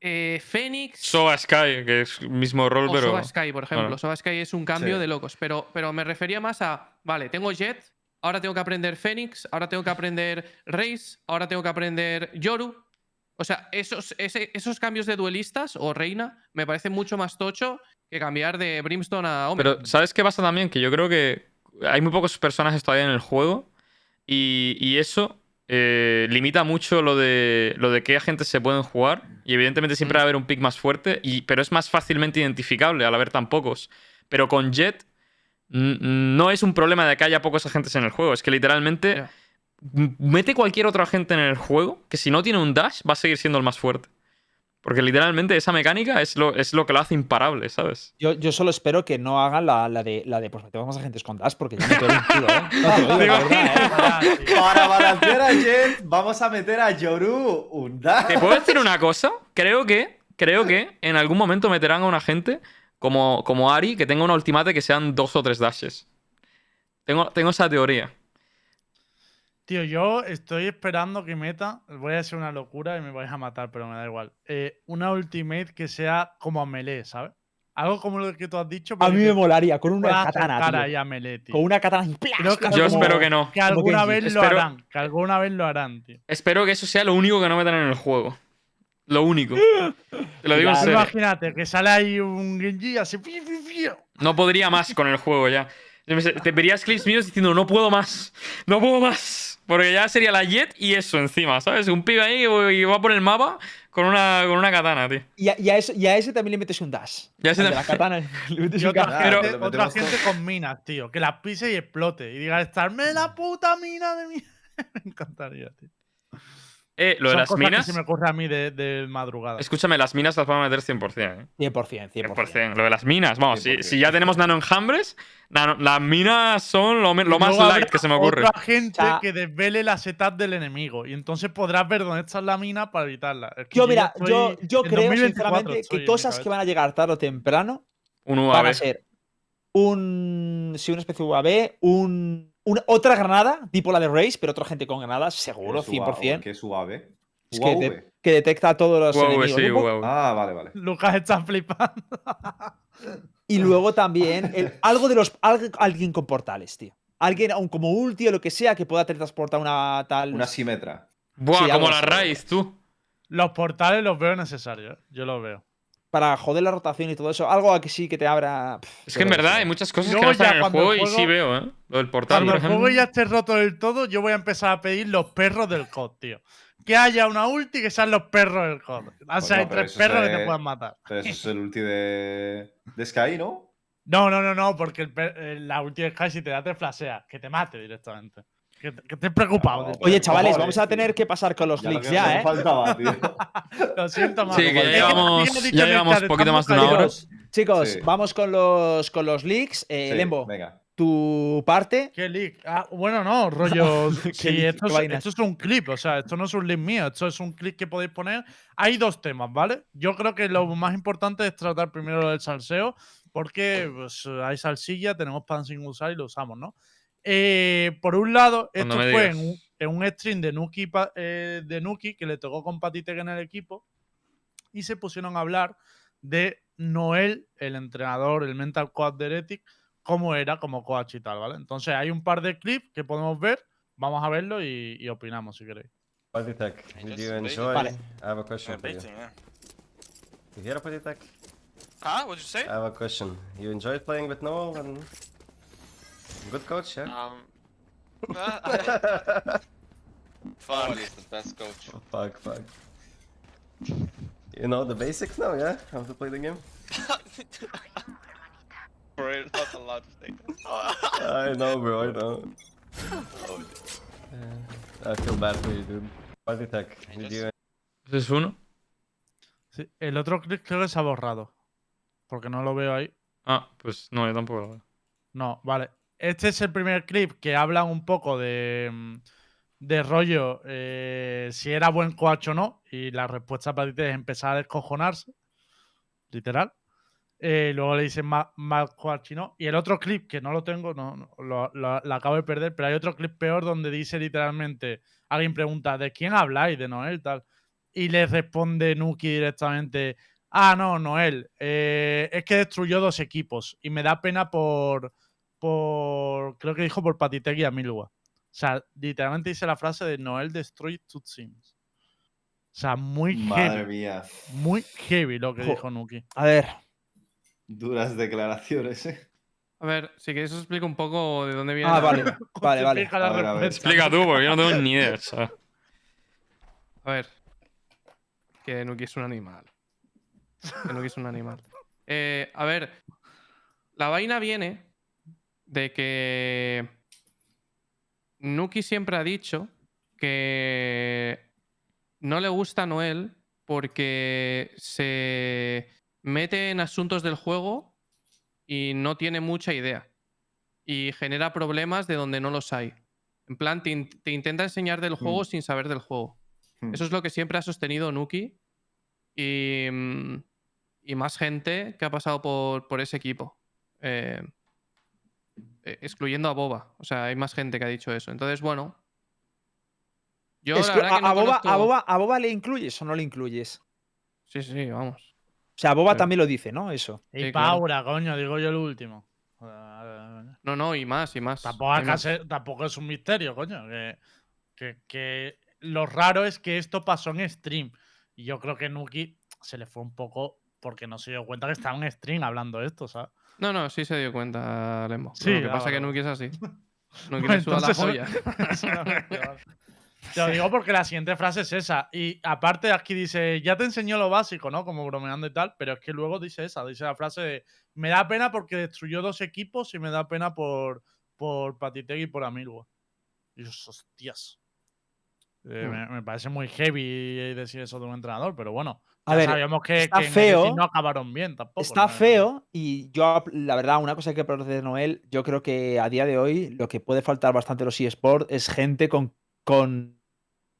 eh, Fénix Soba Sky, que es el mismo rol, o pero. Soba Sky, por ejemplo. Bueno. Soba Sky es un cambio Sí. de locos. Pero, pero me refería más a, vale, tengo Jet, ahora tengo que aprender Fénix, ahora tengo que aprender Reis, ahora tengo que aprender Yoru. O sea, esos, ese- esos cambios de duelistas o reina me parecen mucho más tocho que cambiar de Brimstone a Omen. Pero, ¿sabes qué pasa también? Que yo creo que hay muy pocos personajes todavía en el juego y, y eso eh, limita mucho lo de, lo de qué agentes se pueden jugar. Y evidentemente siempre va a haber un pick más fuerte, y, pero es más fácilmente identificable al haber tan pocos. Pero con Jet no es un problema de que haya pocos agentes en el juego, es que literalmente mete cualquier otro agente en el juego que si no tiene un dash va a seguir siendo el más fuerte. Porque literalmente esa mecánica es lo, es lo que lo hace imparable, ¿sabes? yo, yo solo espero que no hagan la, la de la de pues metemos más agentes con Dash porque ya me quedo un culo, ¿eh? No te lo digo, ¿Te la verdad, ¿eh? Para balancear a Jet, vamos a meter a Yoru un dash. ¿Te puedo decir una cosa? Creo que, creo que en algún momento meterán a un agente como, como Ari que tenga una ultimate que sean dos o tres dashes. Tengo, tengo esa teoría. Tío, yo estoy esperando que meta. Voy a hacer una locura y me vais a matar, pero me da igual. Eh, una ultimate que sea como a melee, ¿sabes? Algo como lo que tú has dicho. A mí me molaría con una katana, acercar tío. ahí a melee, tío. Con una katana y ¡plas! Creo que. Yo como- espero que no. Que alguna vez lo Espero- harán. Que alguna vez lo harán, tío. Espero que eso sea lo único que no metan en el juego. Lo único. Te lo digo en Ya, serio. Imagínate que sale ahí un Genji así. No podría más con el juego ya. Te verías clips míos diciendo, no puedo más, no puedo más. Porque ya sería la Jet y eso encima, ¿sabes? Un pibe ahí y va por el mapa con una, con una katana, tío. Y a, y a ese, y a ese también le metes un Dash. Y a ese de la también. katana le metes Y un otra. Pero- gente, otra gente con minas, tío. Que las pise y explote. Y diga, estarme la puta mina de mi. me encantaría, tío. Eh, lo de las cosas minas. que se me ocurre a mí de, de madrugada. Escúchame, las minas las van a meter 100%, ¿eh? 100%, 100%. 100%. Lo de las minas, vamos, si, 100%. si ya tenemos nano enjambres, nano- las minas son lo, más luego light que se me ocurre. Otra gente O sea- que desvele la setup del enemigo. Y entonces podrás ver dónde está la mina para evitarla. Es que Yo, mira, estoy- yo, yo creo 2024 sinceramente que cosas que van a llegar tarde o temprano Un van a ser un. Sí, una especie de UAV, un, una- otra granada, tipo la de Race, pero otra gente con granadas, seguro, ¿Qué es UAV? 100%. ¿Qué es UAV? Es que, de- que detecta a todos los Huawei, enemigos. sí. Ah, vale, vale. Lucas está flipando. Y luego también el- algo de los. alguien con portales, tío. Alguien, aun como ulti o lo que sea, que pueda transportar una tal. Una simetra. Buah, Sí, como la. Raíz, tú. Los portales los veo necesarios. ¿eh? Yo los veo. Para joder la rotación y todo eso. Algo que sí que te abra. pff, Es que en verdad hay muchas cosas que no están ya en el juego, el y sí veo, ¿eh? Lo del portal, Cuando por el juego ejemplo. ya esté roto del todo, yo voy a empezar a pedir los perros del COD, tío. Que haya una ulti que sean los perros del COD. O sea, Bueno, hay tres perros que te puedan matar. Pero eso es el ulti de, de Sky, ¿no? No, no, no, no, porque el per- eh, la ulti de Sky si te da te flashea, que te mate directamente. Que, que estés preocupado. No, del Oye, chavales, vamos a tener que pasar con los Ya lo ya, ¿eh? faltaba, tío. Lo siento, más. Sí, que ya llevamos- ya el llevamos poquito más de una hora. Chicos, chicos, Sí. vamos con los, con los leaks. Eh, Sí, Lembo, Venga. tu parte. ¿Qué leak? Ah, bueno, no, rollo. ¿Qué sí, leak? esto, ¿Qué es, vainas? esto es un clip, o sea, esto no es un link mío, esto es un clip que podéis poner. Hay dos temas, ¿vale? Yo creo que lo más importante es tratar primero lo del salseo, porque pues, hay salsilla, tenemos pan sin usar y lo usamos, ¿no? Eh, por un lado, Cuando esto fue en un, en un stream de Nuki, eh, de Nuki que le tocó con Patitec en el equipo y se pusieron a hablar de Noel, el entrenador, el mental coach de Heretic, cómo era como coach y tal, ¿vale? Entonces hay un par de clips que podemos ver, vamos a verlo y, y opinamos si queréis. Partytech, did you enjoy? Vale. I have a question for you. You hear Partytech? Huh? What'd you say? I have a question. You enjoyed playing with Noel and good coach, yeah? Um. Noel is the best coach. Oh, fuck, fuck. You know the basics now, yeah? How to play the game? We're not allowed to say that. I know, bro. I know. I feel bad for you, dude. Partytech, did you Ese es uno. Sí, El otro clip creo que se ha borrado, porque no lo veo ahí. Ah, pues no, yo tampoco lo veo. No, vale. Este es el primer clip que habla un poco de, mm, rollo eh, si era buen coach o no. Y la respuesta para ti es empezar a descojonarse. Literal. Eh, luego le dicen ma- mal coach y no. Y el otro clip, que no lo tengo, no, lo acabo de perder, pero hay otro clip peor donde dice literalmente, alguien pregunta, ¿de quién habláis? De Noel, tal. Y le responde Nuki directamente, ah, no, Noel, eh, es que destruyó dos equipos y me da pena por, por creo que dijo por Patitec y Amilwa. O sea, literalmente dice la frase de Noel destroy two teams. O sea, muy Madre heavy, mía. muy heavy lo que Jo. dijo Nuki. A ver, Duras declaraciones, eh. A ver, si queréis os explico un poco de dónde viene. Ah, la- vale, vale, vale. Justifica la A ver, a ver. respuesta. Explica tú, porque yo no tengo ni idea, ¿sabes? A ver. Que Nuki es un animal. Que Nuki es un animal. Eh, a ver. La vaina viene de que Nuki siempre ha dicho que no le gusta a Noel porque se mete en asuntos del juego y no tiene mucha idea. Y genera problemas de donde no los hay. En plan, te, in- te intenta enseñar del juego Mm. sin saber del juego. Hmm. Eso es lo que siempre ha sostenido Nuki y, mm, y más gente que ha pasado por, por ese equipo. Eh, excluyendo a Boba. O sea, hay más gente que ha dicho eso. Entonces, bueno. Yo la verdad a, que no a Boba, a, conozco- Boba, ¿a Boba le incluyes o no le incluyes? Sí, sí, vamos. O sea, Boba Pero- también lo dice, ¿no? Eso. Y Sí, claro. Paura, coño, digo yo el último. No, no, y más, y más. Tampoco, más. tampoco es un misterio, coño. Que, que- que lo raro es que esto pasó en stream. Y yo creo que Nuki se le fue un poco porque no se dio cuenta que estaba en stream hablando de esto, ¿sabes? No, no, sí se dio cuenta, Lembo. Sí, lo que ah, pasa es que Nuki es así. Nuki le suda la polla. Te lo digo porque la siguiente frase es esa. Y aparte aquí dice, ya te enseñó lo básico, ¿no? Como bromeando y tal, pero es que luego dice esa, dice la frase de, me da pena porque destruyó dos equipos y me da pena por, por Patitegui y por Amilwa. Y yo, hostias. Eh, Hmm. me, me parece muy heavy decir eso de un entrenador, pero bueno. A ya ver, sabíamos que, está que feo, no acabaron bien tampoco. Está ¿no? feo y yo, la verdad, una cosa que procede de Noel, yo creo que a día de hoy lo que puede faltar bastante a los eSports es gente con, con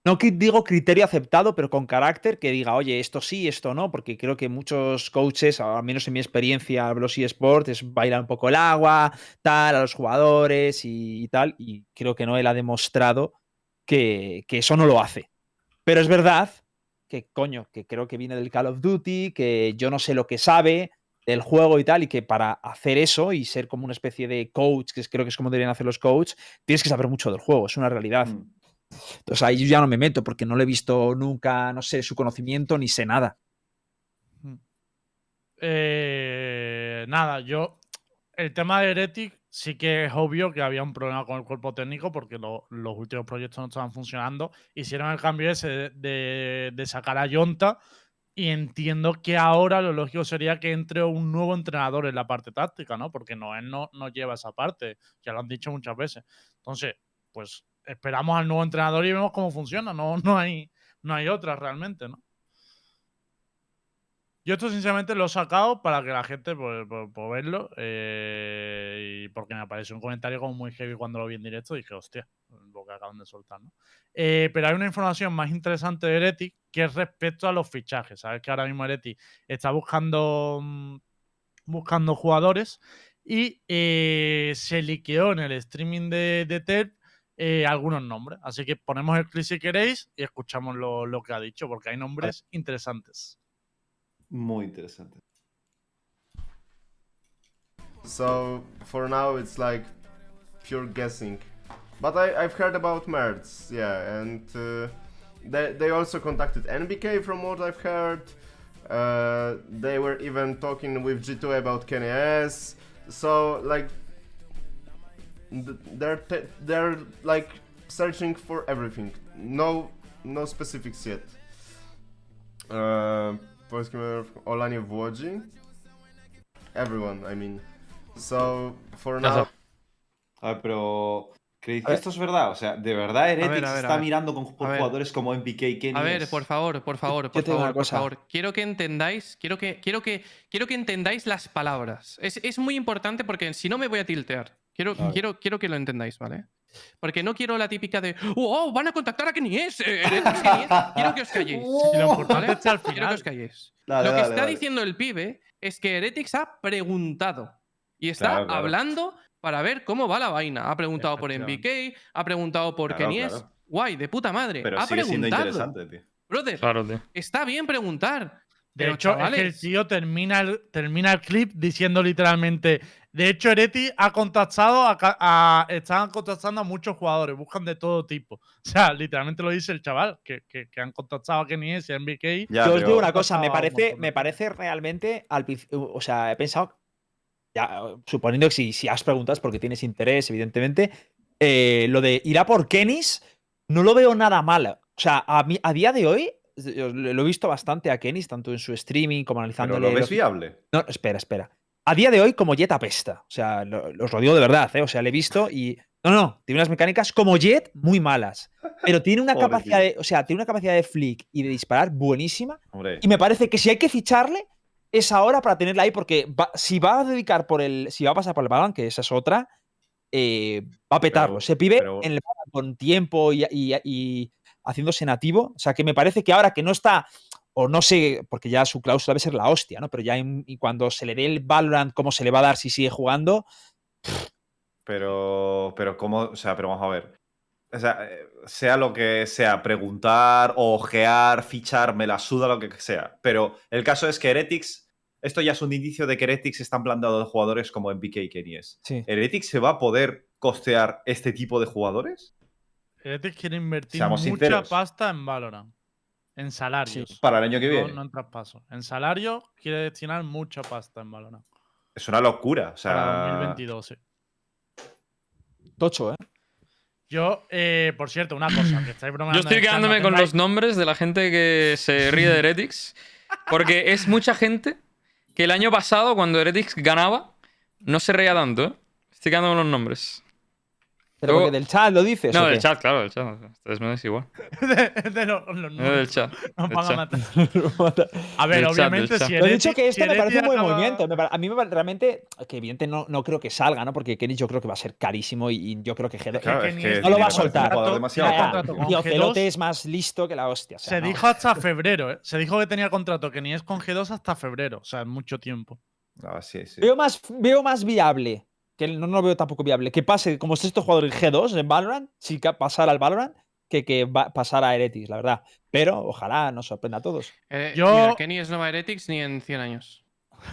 no digo criterio aceptado, pero con carácter que diga, oye, esto sí, esto no, porque creo que muchos coaches, al menos en mi experiencia, los eSports, es bailar un poco el agua, tal, a los jugadores y, y tal, y creo que Noel ha demostrado que, que eso no lo hace. Pero es verdad que, coño, que creo que viene del Call of Duty, que yo no sé lo que sabe del juego y tal, y que para hacer eso y ser como una especie de coach, que es- creo que es como deberían hacer los coaches, tienes que saber mucho del juego, es una realidad. Mm. Entonces ahí yo ya no me meto porque no le he visto nunca, no sé, su conocimiento ni sé nada. Eh, nada, yo. El tema de Heretic sí que es obvio que había un problema con el cuerpo técnico porque lo- los últimos proyectos no estaban funcionando. Hicieron el cambio ese de, sacar a Yonta y entiendo que ahora lo lógico sería que entre un nuevo entrenador en la parte táctica, ¿no? Porque Noel no, no lleva esa parte, ya lo han dicho muchas veces. Entonces, pues esperamos al nuevo entrenador y vemos cómo funciona. No, no, hay, no hay otra realmente, ¿no? Yo esto sinceramente lo he sacado para que la gente por, por- por verlo eh, y porque me apareció un comentario como muy heavy cuando lo vi en directo y dije, hostia, lo que acaban de soltar, ¿no? Eh, pero hay una información más interesante de Heretic que es respecto a los fichajes. Sabes que ahora mismo Heretic está buscando, mm, buscando jugadores y eh, se liqueó en el streaming de, de TED eh, algunos nombres. Así que ponemos el clip si queréis y escuchamos lo, lo que ha dicho porque hay nombres interesantes. Muy interesante. So for now it's like pure guessing. But I, I've heard about Mertz, yeah, and uh, they, they also contacted NBK from what I've heard. Uh, they were even talking with G2 about Kenny S. So like they're they're like searching for everything. No no specifics yet. Uh, polskim Olanie w Łodzi. Everyone, I mean. So for now. A ver, pero. ¿Creéis que esto es verdad? O sea, ¿de verdad Heretics ver, a ver, a está mirando con jugadores como MPK y Kenny? A ver, por favor, por favor, por favor, por favor. Quiero que entendáis, quiero que, quiero que, quiero que entendáis las palabras. Es, es muy importante porque si no me voy a tiltear. Quiero, quiero, quiero que lo entendáis, ¿vale? Porque no quiero la típica de ¡Oh, van a contactar a Kenny S! eh, Heretics Kenny S". Quiero que os calléis. Quiero que os calléis. Dale, lo que dale, está dale. diciendo el pibe es que Heretics ha preguntado. Y está Claro, claro. hablando para ver cómo va la vaina. Ha preguntado por. MBK, ha preguntado por Claro, Kenny S. claro. Guay, de puta madre. Pero ha sigue siendo preguntado. interesante, tío. Brother, Claro, tío. está bien preguntar. De pero, hecho, es que el tío termina el, termina el clip diciendo literalmente. De hecho, Ereti ha contactado a, a- Están contactando a muchos jugadores, buscan de todo tipo. O sea, literalmente lo dice el chaval, que, que- que han contactado a Kenny S y a MBK. Ya, Yo os pero- digo una cosa, me parece, me parece realmente, al, o sea, he pensado, ya, suponiendo que si, si has preguntado es porque tienes interés, evidentemente, eh, lo de ir a por Kenis, no lo veo nada mal. O sea, a, mí, a día de hoy, lo he visto bastante a Kenis, tanto en su streaming como Pero analizándole. lo ves los- viable. No, espera, espera. A día de hoy, como Jet apesta. O sea, lo- os lo digo de verdad, ¿eh? O sea, le he visto y. No, no, tiene unas mecánicas como Jet muy malas. Pero tiene una capacidad de. O sea, tiene una capacidad de flick y de disparar buenísima. Hombre. Y me parece que si hay que ficharle, es ahora para tenerla ahí, porque va- si va a dedicar por el. Si va a pasar por el balón, que esa es otra, eh, va a petarlo. Ese pibe pero- en el con tiempo y, y- y haciéndose nativo. O sea, que me parece que ahora que no está. O no sé, porque ya su cláusula debe ser la hostia, ¿no? Pero ya en- y cuando se le dé el Valorant, cómo se le va a dar si sigue jugando. Pero, pero cómo, o sea, pero vamos a ver. O sea, eh, sea lo que sea, preguntar, ojear, fichar, me la suda lo que sea. Pero el caso es que Heretics, esto ya es un indicio de que Heretics están planteando de jugadores como MBK y Kenny S. Sí. ¿Heretics se va a poder costear este tipo de jugadores? Heretic quiere invertir Seamos mucha sinceros. pasta en Valorant. En salarios. Para el año que no, viene. no en traspaso. En salario quiere destinar mucha pasta en Valorant. Es una locura. O sea, Para 2022, sí. Tocho, ¿eh? Yo, eh, por cierto, una cosa, que estáis bromeando. Yo estoy quedándome con los nombres de la gente que se ríe de Heretics. Porque es mucha gente que el año pasado, cuando Heretics ganaba, no se reía tanto, ¿eh? Estoy quedándome con los nombres. ¿Pero Luego- porque del chat lo dices? No, del chat, claro, del chat. Ustedes me es igual. de, de los, los No, del chat. Nos van a matar. A ver, Del obviamente, chat. si Lo he dicho que si este me parece un buen acaba- movimiento. A mí me parece realmente que evidentemente no, no creo que salga, ¿no? Porque Kenny yo creo que va a ser carísimo y, y yo creo que G2 Claro, que es que es- No lo va a soltar. un jugador Ya, demasiado Ya, ya. ya. caro. contrato con Tío, G2. Celote es más listo que la hostia. o sea, Se no. dijo hasta febrero, ¿eh? Se dijo que tenía contrato que ni es con G2 hasta febrero. O sea, es mucho tiempo. Ah, sí, sí. Veo más, veo más viable, que no, no lo veo tampoco viable, que pase como sexto jugador en G2 en Valorant, si ca- pasara al Valorant, que, que va, pasara a Heretics, la verdad. Pero ojalá nos sorprenda a todos. Eh, Yo- Mira, Kenny es Nova Heretics ni en 100 años.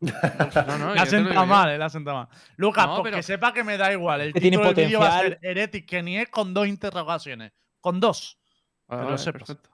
No, no, la lo senta mal, eh, la senta mal. Lucas, No, porque pero- sepa que me da igual. El Que tiene título del vídeo va a ser potencial. Heretic que ni es con dos interrogaciones. Con dos. Vale, lo vale, sepas. perfecto.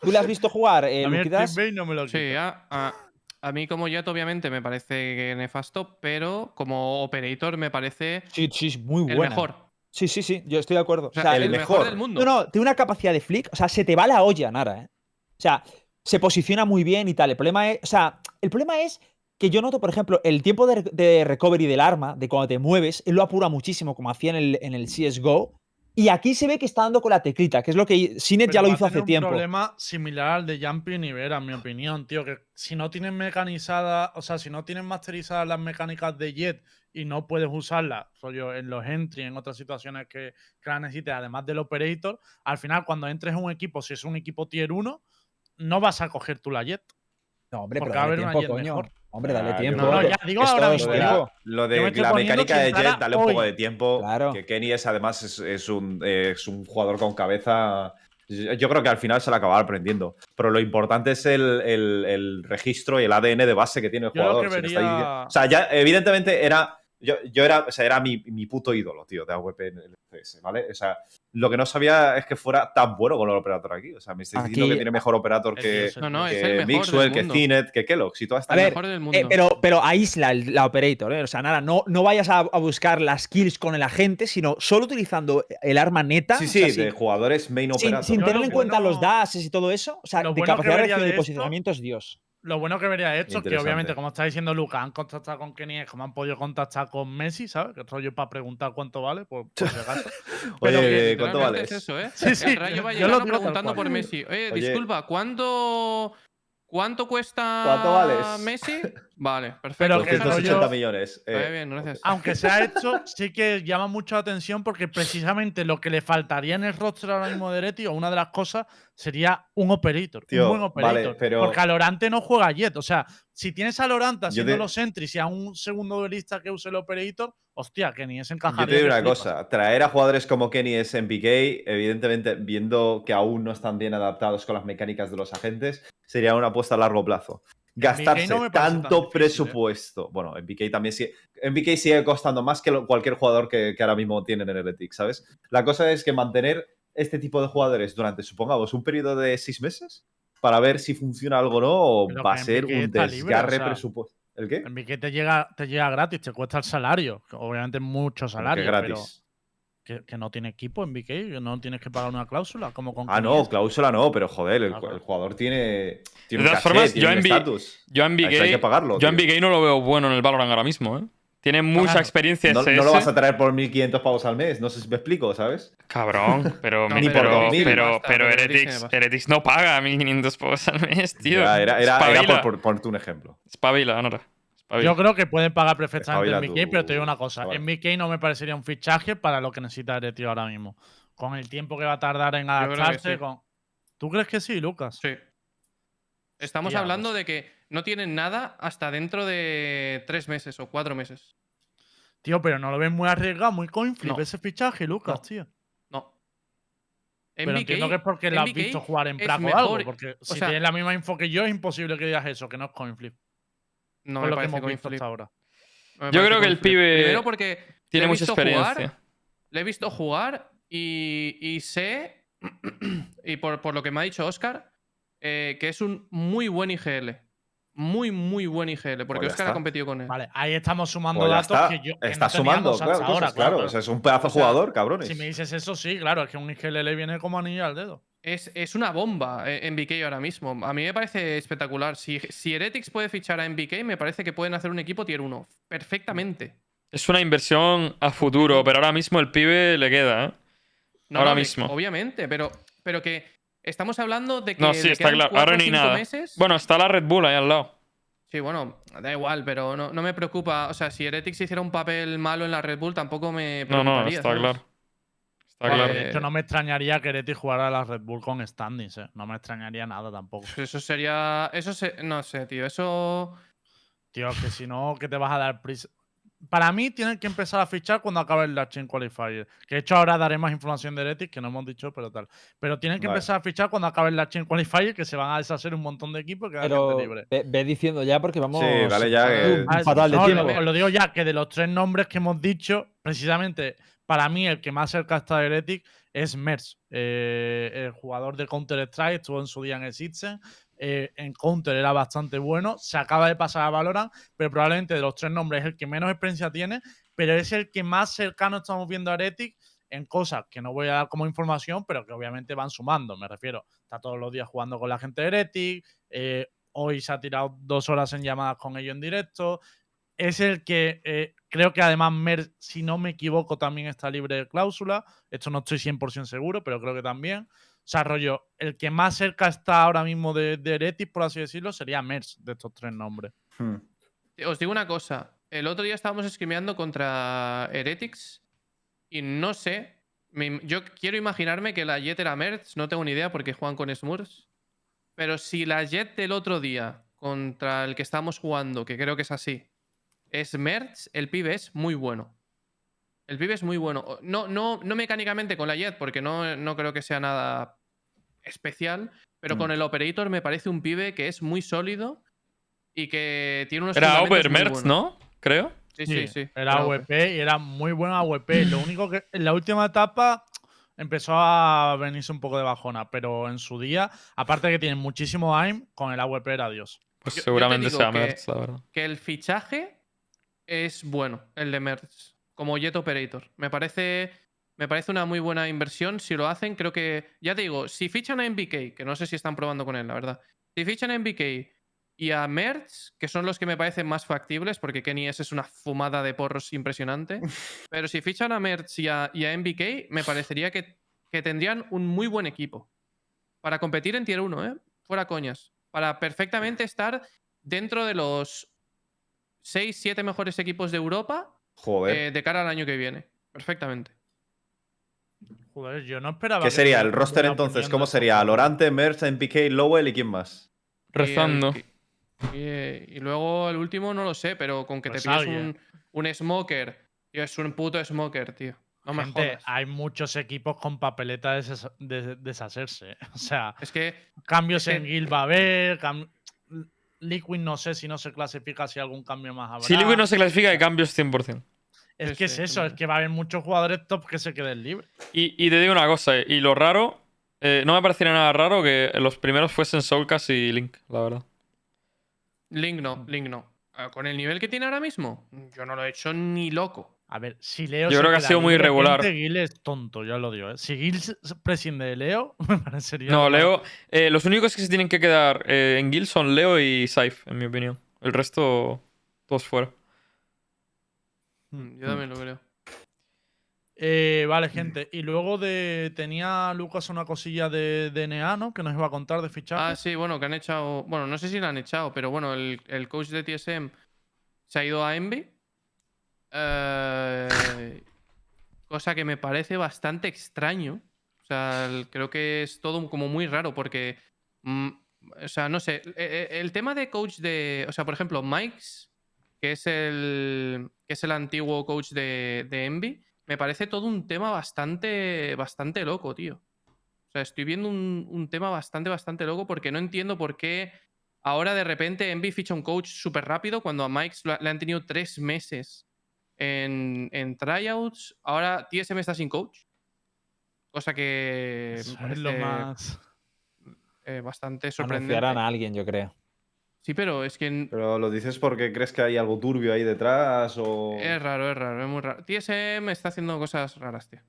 ¿Tú le has visto jugar, eh, a mí el no me lo Sí, a, a- a mí como Jet obviamente me parece nefasto, pero como operator me parece Sí, sí, es muy el buena. mejor. Sí, sí, sí, yo estoy de acuerdo. O sea, O sea, el, el mejor. mejor. del mundo. No, no, tiene una capacidad de flick. O sea, se te va la olla, Nara, ¿eh? O sea, se posiciona muy bien y tal. El problema es. O sea, el problema es que yo noto, por ejemplo, el tiempo de, de recovery del arma, de cuando te mueves, él lo apura muchísimo, como hacía en el, en el CSGO. Y aquí se ve que está dando con la teclita, que es lo que Sinet ya lo hizo hace tiempo. un problema similar al de Jumping y Vera, en mi opinión, tío. Que si no tienes mecanizadas, o sea, si no tienes masterizadas las mecánicas de Jet y no puedes usarlas, rollo, en los entry, en otras situaciones que, que las necesites, además del operator, al final, cuando entres en un equipo, si es un equipo tier 1, no vas a coger tú la Jet. No, hombre, Porque pero dale tiempo, coño. mejor. Hombre, dale tiempo. No, no, que- ya digo esto ahora es mismo. Lo de, la, lo de mecánica de Jet, dale un poco hoy. de tiempo. Claro. Que Kenny es además es, es un, es un jugador con cabeza. Yo creo que al final se la acabará aprendiendo. Pero lo importante es el, el- el registro y el ADN de base que tiene el Yo jugador. está O sea, ya evidentemente era. Yo, yo era, o sea, era mi, mi puto ídolo, tío, de AWP en el CS, ¿vale? O sea, lo que no sabía es que fuera tan bueno con el operator aquí. O sea, me estáis diciendo que tiene mejor operator Es que, No, no, que Mixwell, que. Cinet, que Kellogg's y toda esta A ver, el mejor del mundo. Eh, pero, pero aísla el- la operator, ¿eh? O sea, nada, no, no vayas a, a buscar las kills con el agente, sino solo utilizando el arma neta. Sí, o sí, sea, de sin- jugadores main sin, operator. sin tener en cuenta los dashes y todo eso. O sea, de bueno capacidad de de posicionamiento es Dios. Lo bueno que vería esto es que, obviamente, como está diciendo Lucas, han contactado con Kenny, como han podido contactar con Messi, ¿sabes? Que rollo para preguntar cuánto vale, pues, por si acaso. Oye, que ¿cuánto vale? es eso, ¿eh? Sí, sí, El Rayo va yo lo preguntando por Messi. Oye, Oye. disculpa, ¿cuánto, ¿cuánto cuesta ¿Cuánto vales? Messi? Vale, perfecto. Pero que el 280 rollo- millones. eh, Vale, bien, gracias. Aunque se ha hecho, sí que llama mucho la atención porque precisamente lo que le faltaría en el roster ahora mismo de Ereti, o una de las cosas, sería un operator. Tío, un buen vale, operator. pero- Porque Alorante no juega Jet. O sea, si tienes a Alorante haciendo te- los entries y a un segundo duelista que use el operator, hostia, ni es Yo encajar. te digo una cosa, traer a jugadores como Kenny es MPK, evidentemente viendo que aún no están bien adaptados con las mecánicas de los agentes, sería una apuesta a largo plazo. Gastarse no tan tanto ¿eh? presupuesto. Bueno, MPK también sigue. MPK sigue costando más que lo- cualquier jugador que, que ahora mismo tiene en Heretics, ¿sabes? La cosa es que mantener este tipo de jugadores durante, supongamos, un periodo de seis meses para ver si funciona algo o no, o Pero va a ser un está libre, o desgarre sea, presupuesto. ¿El qué? En te llega, te llega gratis, te cuesta el salario. Obviamente mucho salario, gratis. Que, que no tiene equipo en BK, que no tienes que pagar una cláusula como con Ah, no, cláusula no, pero joder, el, Ah, claro. el jugador tiene, tiene De todas caché, formas, tiene yo en. Yo en Eso hay que BK, pagarlo. yo en. BK no lo veo bueno en el Valorant ahora mismo, ¿eh? Tiene mucha Claro. experiencia en No, CS. no lo vas a traer por 1.500 pavos al mes, no sé si me explico, ¿sabes? Cabrón, pero, No, pero, por 2000. pero, Basta, pero pero Heretics Heretics, no paga 1500 pavos al mes, tío. Ya, era era, era por, por ponerte un ejemplo. Espabila, Nora. Yo creo que pueden pagar perfectamente en tú, pero te digo una cosa. En BK no me parecería un fichaje para lo que necesita Ereti ahora mismo. Con el tiempo que va a tardar en adaptarse. sí. con... ¿Tú crees que sí, Lucas? Sí. Estamos hablando pues. de que no tienen nada hasta dentro de tres meses o cuatro meses. Tío, pero no lo ves muy arriesgado, muy coin flip No. ese fichaje, Lucas, No. tío. No. Pero entiendo que es porque lo has visto jugar en Praco o algo. Porque si sea- tienes la misma info que yo, es imposible que digas eso, que no es coin flip. No con me lo que parece hemos visto flip. hasta ahora. No Yo creo que el pibe Primero porque Tiene mucha visto experiencia. jugar, le he visto jugar y, y sé, y por, por lo que me ha dicho Oscar, eh, que es un muy buen IGL. Muy, muy buen IGL. Porque Pues Oscar ha está. competido con él. Vale, ahí estamos sumando Pues datos está, que yo. que está no sumando, claro, hasta ahora, claro. O sea, es un pedazo O sea, jugador, cabrones. Si me dices eso, sí, claro, es que un IGL le viene como anillo al dedo. Es, es una bomba eh, en BK ahora mismo. A mí me parece espectacular. Si, si Heretics puede fichar a MBK, me parece que pueden hacer un equipo tier 1. Perfectamente. Es una inversión a futuro, pero ahora mismo el pibe le queda, ¿eh? No, ahora no, mismo. Obviamente, pero, pero que estamos hablando de que. No, sí, está claro. Ahora ni nada. meses. Bueno, está la Red Bull ahí al lado. Sí, bueno, da igual, pero no, no me preocupa. O sea, si Heretics hiciera un papel malo en la Red Bull, tampoco me No, no, está ¿sabes? claro. Claro. de hecho, no me extrañaría que Ereti jugara a la Red Bull con standings, ¿eh? No me extrañaría nada tampoco. Pues Eso sería. Eso se... No sé, tío. Eso. Tío, que si no, que te vas a dar prisa. Para mí, tienen que empezar a fichar cuando acabe el Chain Qualifier. Que de hecho ahora daré más información de Heretic, que no hemos dicho, pero tal. Pero tienen que Vale. empezar a fichar cuando acabe el Chain Qualifier, que se van a deshacer un montón de equipos y queda Pero gente libre. ve, ve diciendo ya porque vamos. Sí, vale, ya que- fatal de no, tiempo. lo- Os lo digo ya, que de los tres nombres que hemos dicho, precisamente para mí el que más cerca está de Heretic es Merz. Eh, el jugador de Counter-Strike estuvo en su día en el Sitsen. eh, en Counter era bastante bueno. Se acaba de pasar a Valorant, pero probablemente de los tres nombres es el que menos experiencia tiene, pero es el que más cercano estamos viendo a Heretic en cosas que no voy a dar como información, pero que obviamente van sumando. Me refiero, está todos los días jugando con la gente de Heretic. eh, hoy se ha tirado dos horas en llamadas con ellos en directo. Es el que eh, creo que además Mer, si no me equivoco, también está libre de cláusula. Esto no estoy 100% seguro, pero creo que también. O sea, rollo, el que más cerca está ahora mismo de, de Heretic, por así decirlo, sería Mers de estos tres nombres. Hmm. Os digo una cosa. El otro día estábamos escribiendo contra Heretics y no sé. me- yo quiero imaginarme que la Jet era Merz, no tengo ni idea porque juegan con Smurfs. Pero si la Jet del otro día contra el que estamos jugando, que creo que es así, es Merz, el pibe es muy bueno. El pibe es muy bueno. No, no, no mecánicamente con la Jet, porque no, no creo que sea nada especial, pero Mm. con el Operator me parece un pibe que es muy sólido y que tiene unos Era buenos. ¿no? Creo. Sí, sí, sí. Era Era AWP y era muy buena AWP. Lo único que en la última etapa empezó a venirse un poco de bajona, pero en su día, aparte de que tiene muchísimo aim, con el AWP era Dios. Pues Yo- seguramente sea Merz, la verdad. que el fichaje es bueno, el de Merz, como Jet Operator. Me parece, me parece una muy buena inversión. Si lo hacen, creo que. Ya te digo, si fichan a MBK, que no sé si están probando con él, la verdad. Si fichan a MBK y a Merz, que son los que me parecen más factibles, porque Kenny S es una fumada de porros impresionante. pero si fichan a Merz y a, y a MBK, me parecería que, que tendrían un muy buen equipo. Para competir en Tier 1, ¿eh? Fuera coñas. Para perfectamente estar dentro de los 6, 7 mejores equipos de Europa Joder. eh, de cara al año que viene. Perfectamente. Joder, yo no esperaba. ¿Qué que sería el roster entonces? ¿Cómo sería? Lorante, Merz, MPK, Lowell y quién más? Rezando. Y, el- y- y luego el último no lo sé, pero con que Pues te pilles un, un smoker. Tío, es un puto smoker, tío. No me Gente, jodas. hay muchos equipos con papeleta de, desha- de deshacerse. O sea, Es que cambios Es que- en guild va a haber. cam- Liquid no sé si no se clasifica si algún cambio más habrá. Si Liquid no se clasifica, hay cambios 100%. Es Sí, que es sí, eso, es que va a haber muchos jugadores top que se queden libres. Y, y te digo una cosa, eh, y lo raro, eh, no me parecería nada raro que los primeros fuesen Soulcast y Link, la verdad. Link no, Link no. Ah, Con el nivel que tiene ahora mismo, yo no lo he hecho ni loco. A ver, si Leo. Yo creo que ha sido muy irregular. Gil es tonto, ya lo digo. ¿eh? Si Gil prescinde de Leo, me parecería. No, Leo. eh, los únicos que se tienen que quedar eh, en Guild son Leo y Saif, en mi opinión. El resto, todos fuera. Mm, Yo también lo creo. Eh, vale, gente. Y luego de tenía Lucas una cosilla de DNA, ¿no? Que nos iba a contar de fichaje. Ah, sí, bueno, que han echado. Bueno, no sé si lo han echado, pero bueno, el, el coach de TSM se ha ido a Envy. Eh, cosa que me parece bastante extraño. O sea, creo que es todo como muy raro porque. mm, o sea, no sé. e- e- El, tema de coach de. O sea, por ejemplo, Mikes, que es el. que es el antiguo coach de, de Envy, me parece todo un tema bastante. bastante loco, tío. O sea, estoy viendo un, un tema bastante, bastante loco porque no entiendo por qué ahora de repente Envy ficha un coach súper rápido cuando a Mike le han tenido tres meses en, en tryouts. Ahora TSM está sin coach. Cosa que Eso me es lo más. eh, bastante sorprendente. Anunciarán a alguien, yo creo. Sí, pero es que ¿Pero lo dices porque crees que hay algo turbio ahí detrás o...? es raro, es raro, es muy raro. TSM está haciendo cosas raras, tío.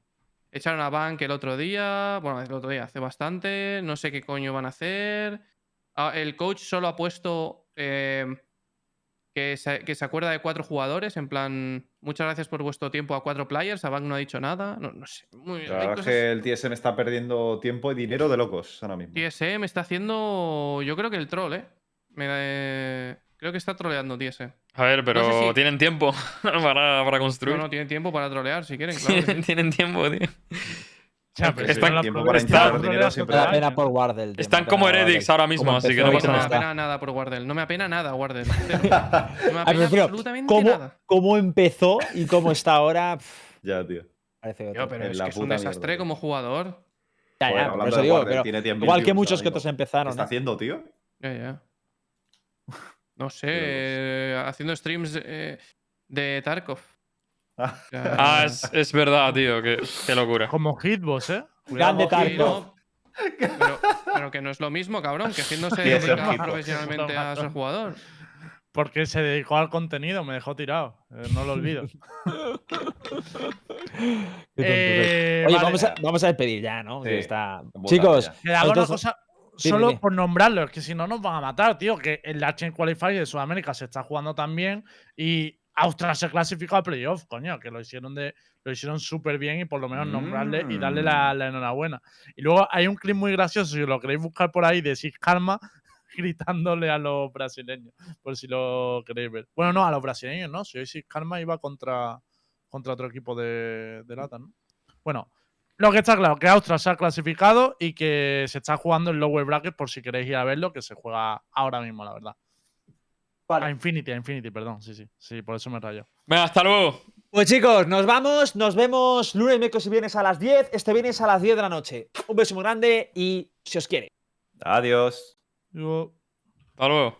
Echaron a Bank el otro día, bueno, el otro día, hace bastante, no sé qué coño van a hacer. Ah, el coach solo ha puesto eh, que se, que se acuerda de cuatro jugadores, en plan, muchas gracias por vuestro tiempo a cuatro players, a Bank no ha dicho nada, no, no sé. Muy, La verdad es cosas- que el TSM está perdiendo tiempo y dinero de locos ahora mismo. TSM está haciendo, yo creo que el troll, ¿eh? Me da- creo que está troleando TSM. A ver, pero sé si- tienen tiempo para, para construir. No, no, tienen tiempo para trolear si quieren, claro. que sí. tienen, tienen tiempo, tío. Ya, pero Están- como Wardell. ahora mismo, así que no pasa cómo No me nada. apena nada por Wardell. No me apena nada, Wardell. No me apena absolutamente ¿cómo, nada. cómo empezó y cómo está ahora? Pff, Ya, tío. otro. pero es la que es un desastre mierda, como jugador. Ya, ya, por hablando eso de digo, Wardell, pero tiene 10.000 igual que views muchos que otros mismo. ¿Qué empezaron. está haciendo, tío? Ya, ya. No sé, eh, haciendo streams eh, de Tarkov. Ah. Ah, es, es verdad, tío. Qué, qué locura. Como Hitbox, ¿eh? Grande Tarkov. pero, pero que no es lo mismo, cabrón. Que Hit no se dedica profesionalmente a ser jugador. Porque se dedicó al contenido, me dejó tirado. eh, no lo olvido. Eh, Oye, vale, vamos, a, vamos a despedir ya, ¿no? Sí. está... Chicos, ya. Una cosa solo dime. por nombrarlo, es que si no nos van a matar, tío. Que el Lachen Qualifier de Sudamérica se está jugando también y Australia se clasificó a playoff, coño, que lo hicieron de lo hicieron súper bien y por lo menos nombrarle y darle la, Mm. la enhorabuena. Y luego hay un clip muy gracioso, si lo queréis buscar por ahí, de Six Karma gritándole a los brasileños, por si lo queréis ver. Bueno, no, a los brasileños, ¿no? Si hoy Six Karma iba contra, contra otro equipo de, de lata, ¿no? Bueno, lo que está claro, que Austria se ha clasificado y que se está jugando el lower bracket por si queréis ir a verlo, que se juega ahora mismo, la verdad. Vale. A Infinity, a Infinity, perdón. Sí, sí. Sí, por eso me rayo. Venga, hasta luego. Pues chicos, nos vamos, nos vemos lunes, miércoles y viernes a las 10, este viernes a las 10 de la noche. Un beso muy grande y si os quiere. Adiós. Yo- Hasta luego.